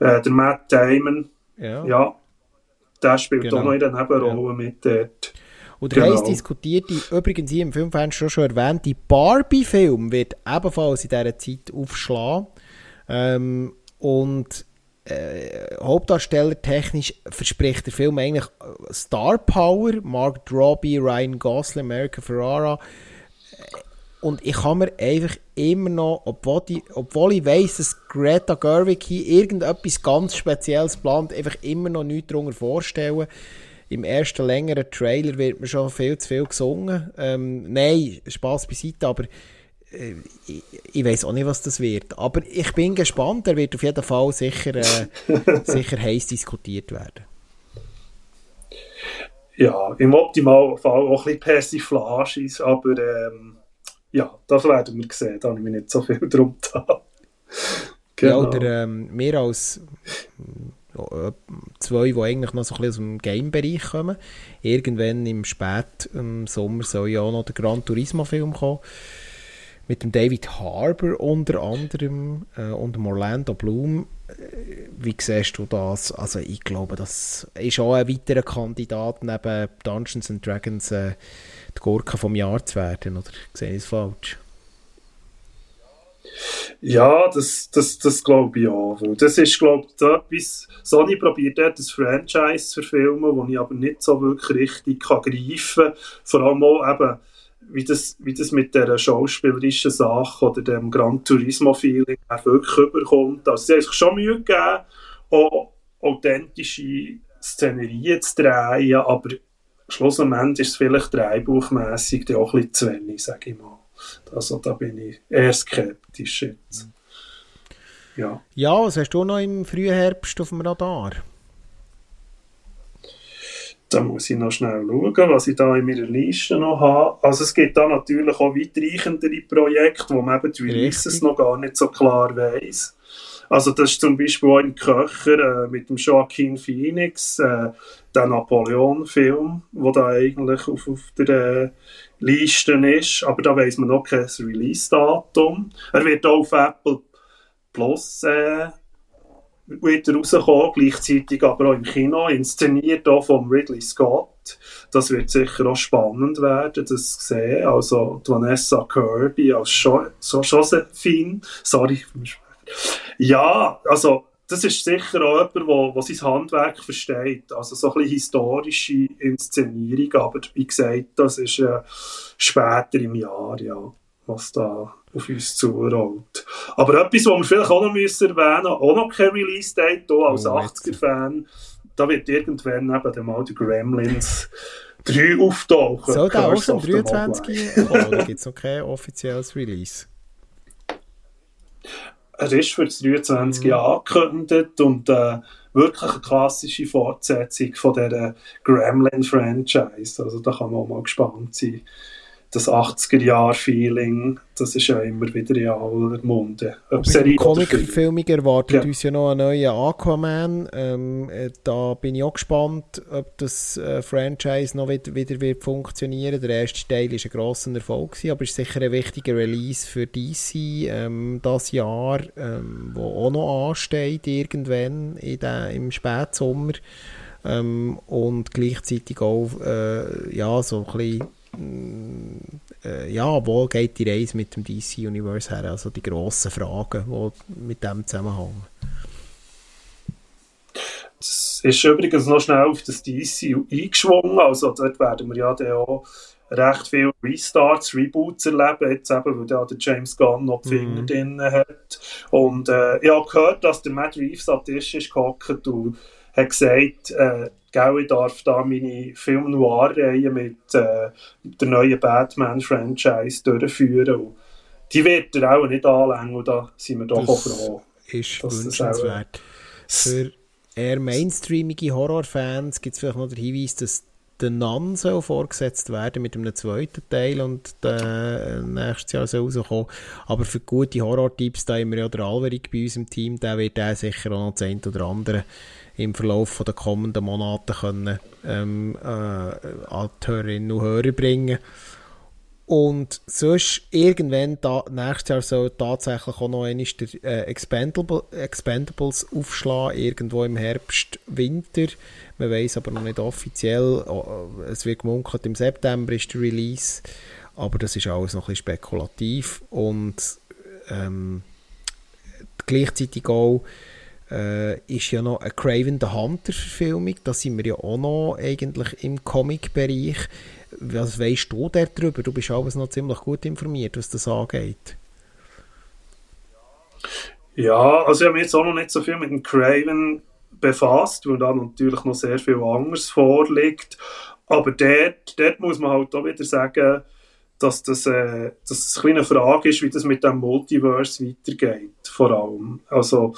äh, der Matt Damon, ja. ja der spielt genau. auch noch in der Nebenrolle ja. mit dort. Und der genau. heiß diskutierte, übrigens hier im Filmfenster schon erwähnt, die Barbie-Film wird ebenfalls in dieser Zeit aufschlagen. Ähm, und äh, Hauptdarsteller technisch verspricht der Film eigentlich Star Power. Mark Robbie, Ryan Gosling, America Ferrara und ich kann mir einfach immer noch, obwohl, die, obwohl ich weiss, dass Greta Gerwig hier irgendetwas ganz Spezielles plant, einfach immer noch nichts darunter vorstellen. Im ersten längeren Trailer wird mir schon viel zu viel gesungen. Ähm, nein, Spaß beiseite, aber äh, ich, ich weiß auch nicht, was das wird. Aber ich bin gespannt, er wird auf jeden Fall sicher, äh, [LAUGHS] sicher heiß diskutiert werden. Ja, im optimalen Fall auch ein bisschen Persiflage, aber ähm, ja, das werden wir sehen, da habe ich mich nicht so viel [LAUGHS] drum getan. genau. Ja, oder ähm, mehr als äh, zwei, die eigentlich noch so ein bisschen aus dem Game-Bereich kommen. Irgendwann im Spät im Sommer soll ja auch noch der Gran Turismo-Film kommen. Mit dem David Harbour unter anderem äh, und dem Orlando Bloom. Äh, wie siehst du das? Also ich glaube, das ist auch ein weiterer Kandidat neben Dungeons and Dragons äh, die Gurke vom Jahr zu werden, oder sehe ich es falsch? Ja, das, das, das glaube ich auch. Das ist, glaube ich, etwas, Sony probiert dort das Franchise zu verfilmen, das ich aber nicht so wirklich richtig kann greifen kann. Vor allem auch eben, wie das, wie das mit der schauspielerischen Sache oder dem Gran Turismo-Feeling wirklich überkommt. Also sie haben sich schon Mühe gegeben, auch authentische Szenerien zu drehen, aber schlussendlich ist es vielleicht dreibuchmässig auch ein bisschen zu wenig, sage ich mal. Also da bin ich eher skeptisch jetzt. Ja. ja, was hast du noch im Frühherbst auf dem Radar? Da muss ich noch schnell schauen, was ich da in meiner Liste noch habe. Also es gibt da natürlich auch weitreichendere Projekte, wo man eben die Releases noch gar nicht so klar weiß. Also das ist zum Beispiel auch ein Köcher äh, mit dem Joaquin Phoenix, äh, der Napoleon-Film, der da eigentlich auf, auf der äh, Liste ist, aber da weiß man noch kein Release-Datum. Er wird auch auf Apple Plus äh, wird rauskommen, gleichzeitig aber auch im Kino, inszeniert auch von Ridley Scott. Das wird sicher auch spannend werden, das zu sehen. Also Vanessa Kirby als jo Josephine, sorry, ja, also das ist sicher auch jemand, der sein Handwerk versteht. Also so ein bisschen historische Inszenierung, aber wie gesagt, das ist äh, später im Jahr, ja, was da auf uns zurollt. Aber etwas, was wir vielleicht auch noch müssen erwähnen müssen, auch noch kein Release-Date, als oh, 80er-Fan, da wird irgendwann eben mal die Gremlins 3 auftauchen. Soll der auch schon 23 kommen, oder gibt es noch kein offizielles Release? Er ist für das 23 mhm. angekündigt und äh, wirklich eine klassische Fortsetzung von dieser Gremlin-Franchise. Also da kann man auch mal gespannt sein das 80er-Jahr-Feeling, das ist ja immer wieder in aller Munde. Ob Serie Comic-Verfilmung erwartet ja. uns ja noch einen neuen Aquaman. Ähm, äh, da bin ich auch gespannt, ob das äh, Franchise noch wieder, wieder wird funktionieren Der erste Teil war ein grosser Erfolg, gewesen, aber ist sicher ein wichtiger Release für DC ähm, das Jahr, ähm, wo auch noch ansteht irgendwann in der, im Spätsommer. Ähm, und gleichzeitig auch äh, ja, so ein bisschen ja, wo geht die Reise mit dem DC-Universe her? Also die grossen Fragen, die mit dem zusammenhängen. Es ist übrigens noch schnell auf das DC eingeschwungen, also dort werden wir ja dann auch recht viele Restarts, Reboots erleben, jetzt eben, weil da der James Gunn noch die Finger mhm. drin hat. Und äh, ich habe gehört, dass der Matt Reeves an Tisch ist gehockt und hat gesagt, äh, gell, ich darf da meine Film Noir-Reihe mit äh, der neuen Batman-Franchise durchführen. Und die wird er auch nicht anlängen und da sind wir doch das auch froh. ist wünschenswert. Für eher mainstreamige Horrorfans gibt es vielleicht noch den Hinweis, dass der Nun soll vorgesetzt werden mit einem zweiten Teil und äh, nächstes Jahr soll rauskommen. Aber für gute Horror-Tipps, da haben wir ja der Alverig bei uns im Team, der wird der sicher auch noch das eine oder andere im Verlauf der kommenden Monate können, ähm, äh, an die Hörerinnen und Hörer bringen und sonst irgendwann da, nächstes Jahr soll tatsächlich auch noch einmal der äh, Expendable, Expendables aufschlagen, irgendwo im Herbst, Winter. Man weiß aber noch nicht offiziell. Es wird gemunkelt, im September ist der Release. Aber das ist alles noch ein bisschen spekulativ. Und ähm, gleichzeitig auch äh, ist ja noch eine Craven the Hunter Verfilmung. Da sind wir ja auch noch eigentlich im Comic-Bereich. Was weißt du darüber? Du bist alles noch ziemlich gut informiert, was das angeht. Ja, also ich habe mich jetzt auch noch nicht so viel mit dem Craven befasst, weil da natürlich noch sehr viel anderes vorliegt. Aber dort, dort muss man halt auch wieder sagen, dass das, äh, dass das eine Frage ist, wie das mit dem Multiverse weitergeht, vor allem. Also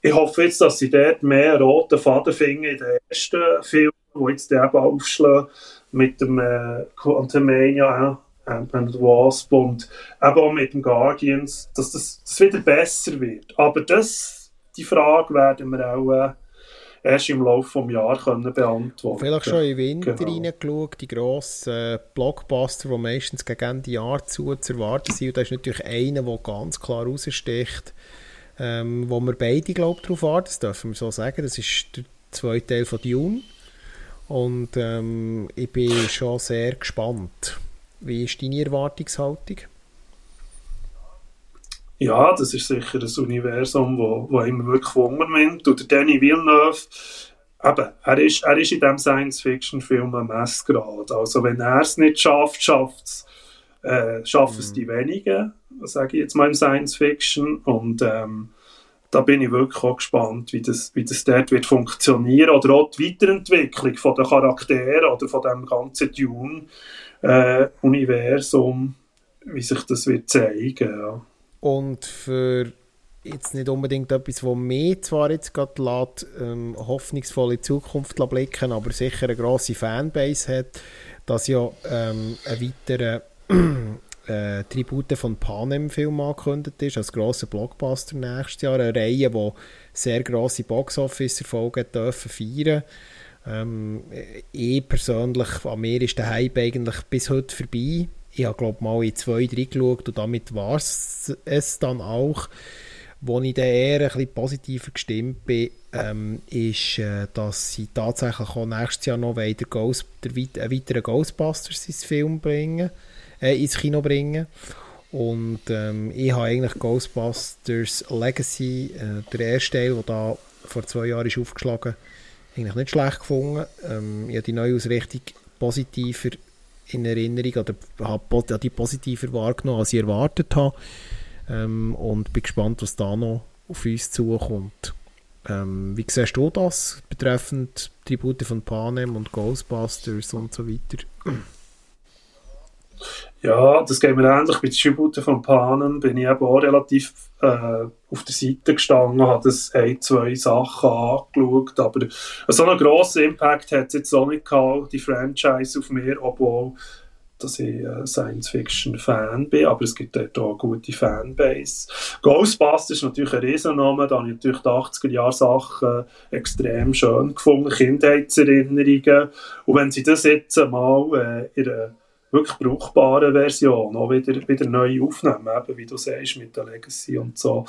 ich hoffe jetzt, dass sie dort mehr rote Faden finden in den ersten Film, wo jetzt eben aufschlagen mit dem äh, Quantumania, äh, Ant-Man Wasp und eben auch mit den Guardians, dass das, das wieder besser wird. Aber das, die Frage werden wir auch äh, erst im Laufe des Jahres können beantworten Vielleicht schon im Winter genau. reingeschaut, die grossen Blockbuster, die meistens gegen Ende Jahr zu, zu erwarten sind. Und da ist natürlich einer, der ganz klar raussticht ähm, wo wir beide, glaube darauf warten, das dürfen wir so sagen. Das ist der zweite Teil von Dune. Und ähm, ich bin schon sehr gespannt. Wie ist deine Erwartungshaltung? Ja, das ist sicher ein Universum, wo, wo immer wirklich Wunder nimmt. Und der Danny Villeneuve, eben, er ist, er ist in diesem Science-Fiction-Film ein Messgrad. Also wenn er es nicht schafft, schafft es äh, schaffen es mhm. die wenigen, sage ich jetzt mal im Science Fiction. Und ähm, da bin ich wirklich auch gespannt, wie das, wie das dort wird funktionieren oder auch die Weiterentwicklung von den Charakteren oder von dem ganzen Dune-Universum, äh, wie sich das wird zeigen. Ja. Und für jetzt nicht unbedingt etwas, was mir zwar jetzt gerade lässt, ähm, hoffnungsvolle Zukunft blicken, aber sicher eine grosse Fanbase hat, dass ja ähm, ein weiterer äh, Tribute von Panem Film angekündigt ist, als grosser Blockbuster nächstes Jahr. Eine Reihe, die sehr grosse Box-Office-Erfolge dürfen feiern ähm, Ich persönlich, an mir ist der Hype eigentlich bis heute vorbei. Ich habe, glaube mal in zwei, drei geschaut und damit war es dann auch. Wo ich dann eher ein bisschen positiver gestimmt bin, ähm, ist, äh, dass sie tatsächlich auch nächstes Jahr noch weiter Ghost, der, einen weiteren Ghostbusters ins Film bringen äh, ins Kino bringen. Und ähm, ich habe eigentlich Ghostbusters Legacy, äh, der erste Teil, der da vor zwei Jahren ist aufgeschlagen eigentlich nicht schlecht gefunden. Ähm, ich habe die Neuausrichtung positiver in Erinnerung oder habe die positiver wahrgenommen, als ich erwartet habe. Ähm, und bin gespannt, was da noch auf uns zukommt. Ähm, wie siehst du das betreffend Tribute von Panem und Ghostbusters und so weiter? Ja, das geht mir ähnlich. Bei den Tributen von Panem bin ich eben auch relativ äh, auf der Seite gestanden, habe das ein, zwei Sachen angeschaut, aber so einen grossen Impact hat es jetzt auch nicht gehabt, die Franchise auf mir, obwohl dass ich äh, Science-Fiction-Fan bin, aber es gibt dort auch eine gute Fanbase. Ghostbusters ist natürlich ein Riesenname, da habe ich natürlich die 80er-Jahre-Sachen extrem schön gefunden, Kindheitserinnerungen. Und wenn sie das jetzt mal äh, in einer wirklich brauchbaren Version auch wieder, wieder neu aufnehmen, eben, wie du sagst, mit der Legacy und so,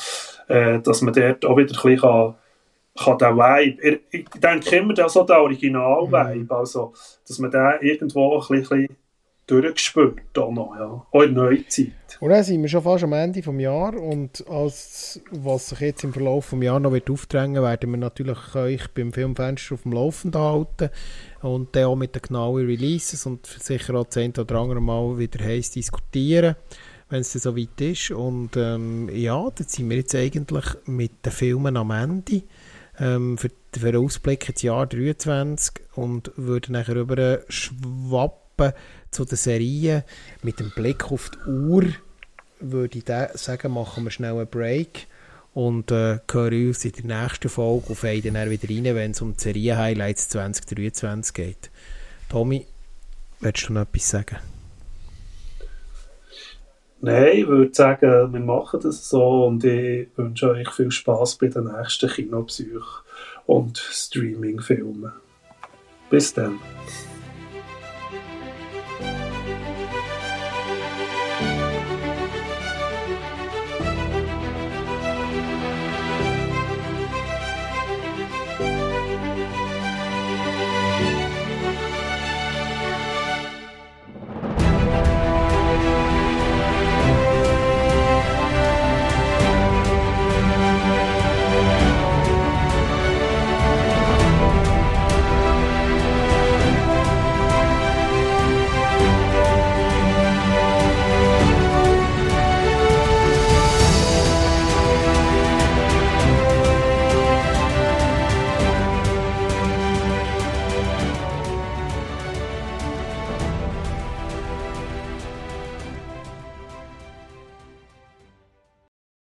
äh, dass man dort auch wieder ein bisschen kann, kann den Vibe, ich, denke immer, dass so der Original-Vibe, mhm. also, dass man den irgendwo ein bisschen durchgespürt, auch noch, ja. Auch in der Neuzeit. Und dann sind wir schon fast am Ende des Jahres und als, was sich jetzt im Verlauf des Jahres noch wird aufdrängen werden wir natürlich euch beim Filmfenster auf dem Laufenden halten und dann auch mit den genauen Releases und sicher auch das oder andere Mal wieder heiß diskutieren, wenn es dann so weit ist. Und ähm, ja, dann sind wir jetzt eigentlich mit den Filmen am Ende ähm, für, den Ausblick ins Jahr 2023 und würden nachher rüber schwappen zu den Serien. Mit dem Blick auf die Uhr würde ich sagen, machen wir schnell einen Break und äh, hören uns in der nächsten Folge auf einen dann wieder rein, wenn es um die Serien-Highlights 2023 geht. Tommy, willst du noch etwas sagen? Nein, ich würde sagen, wir machen das so und ich wünsche euch viel Spaß bei den nächsten Kinopsych und Streaming-Filmen. Bis dann.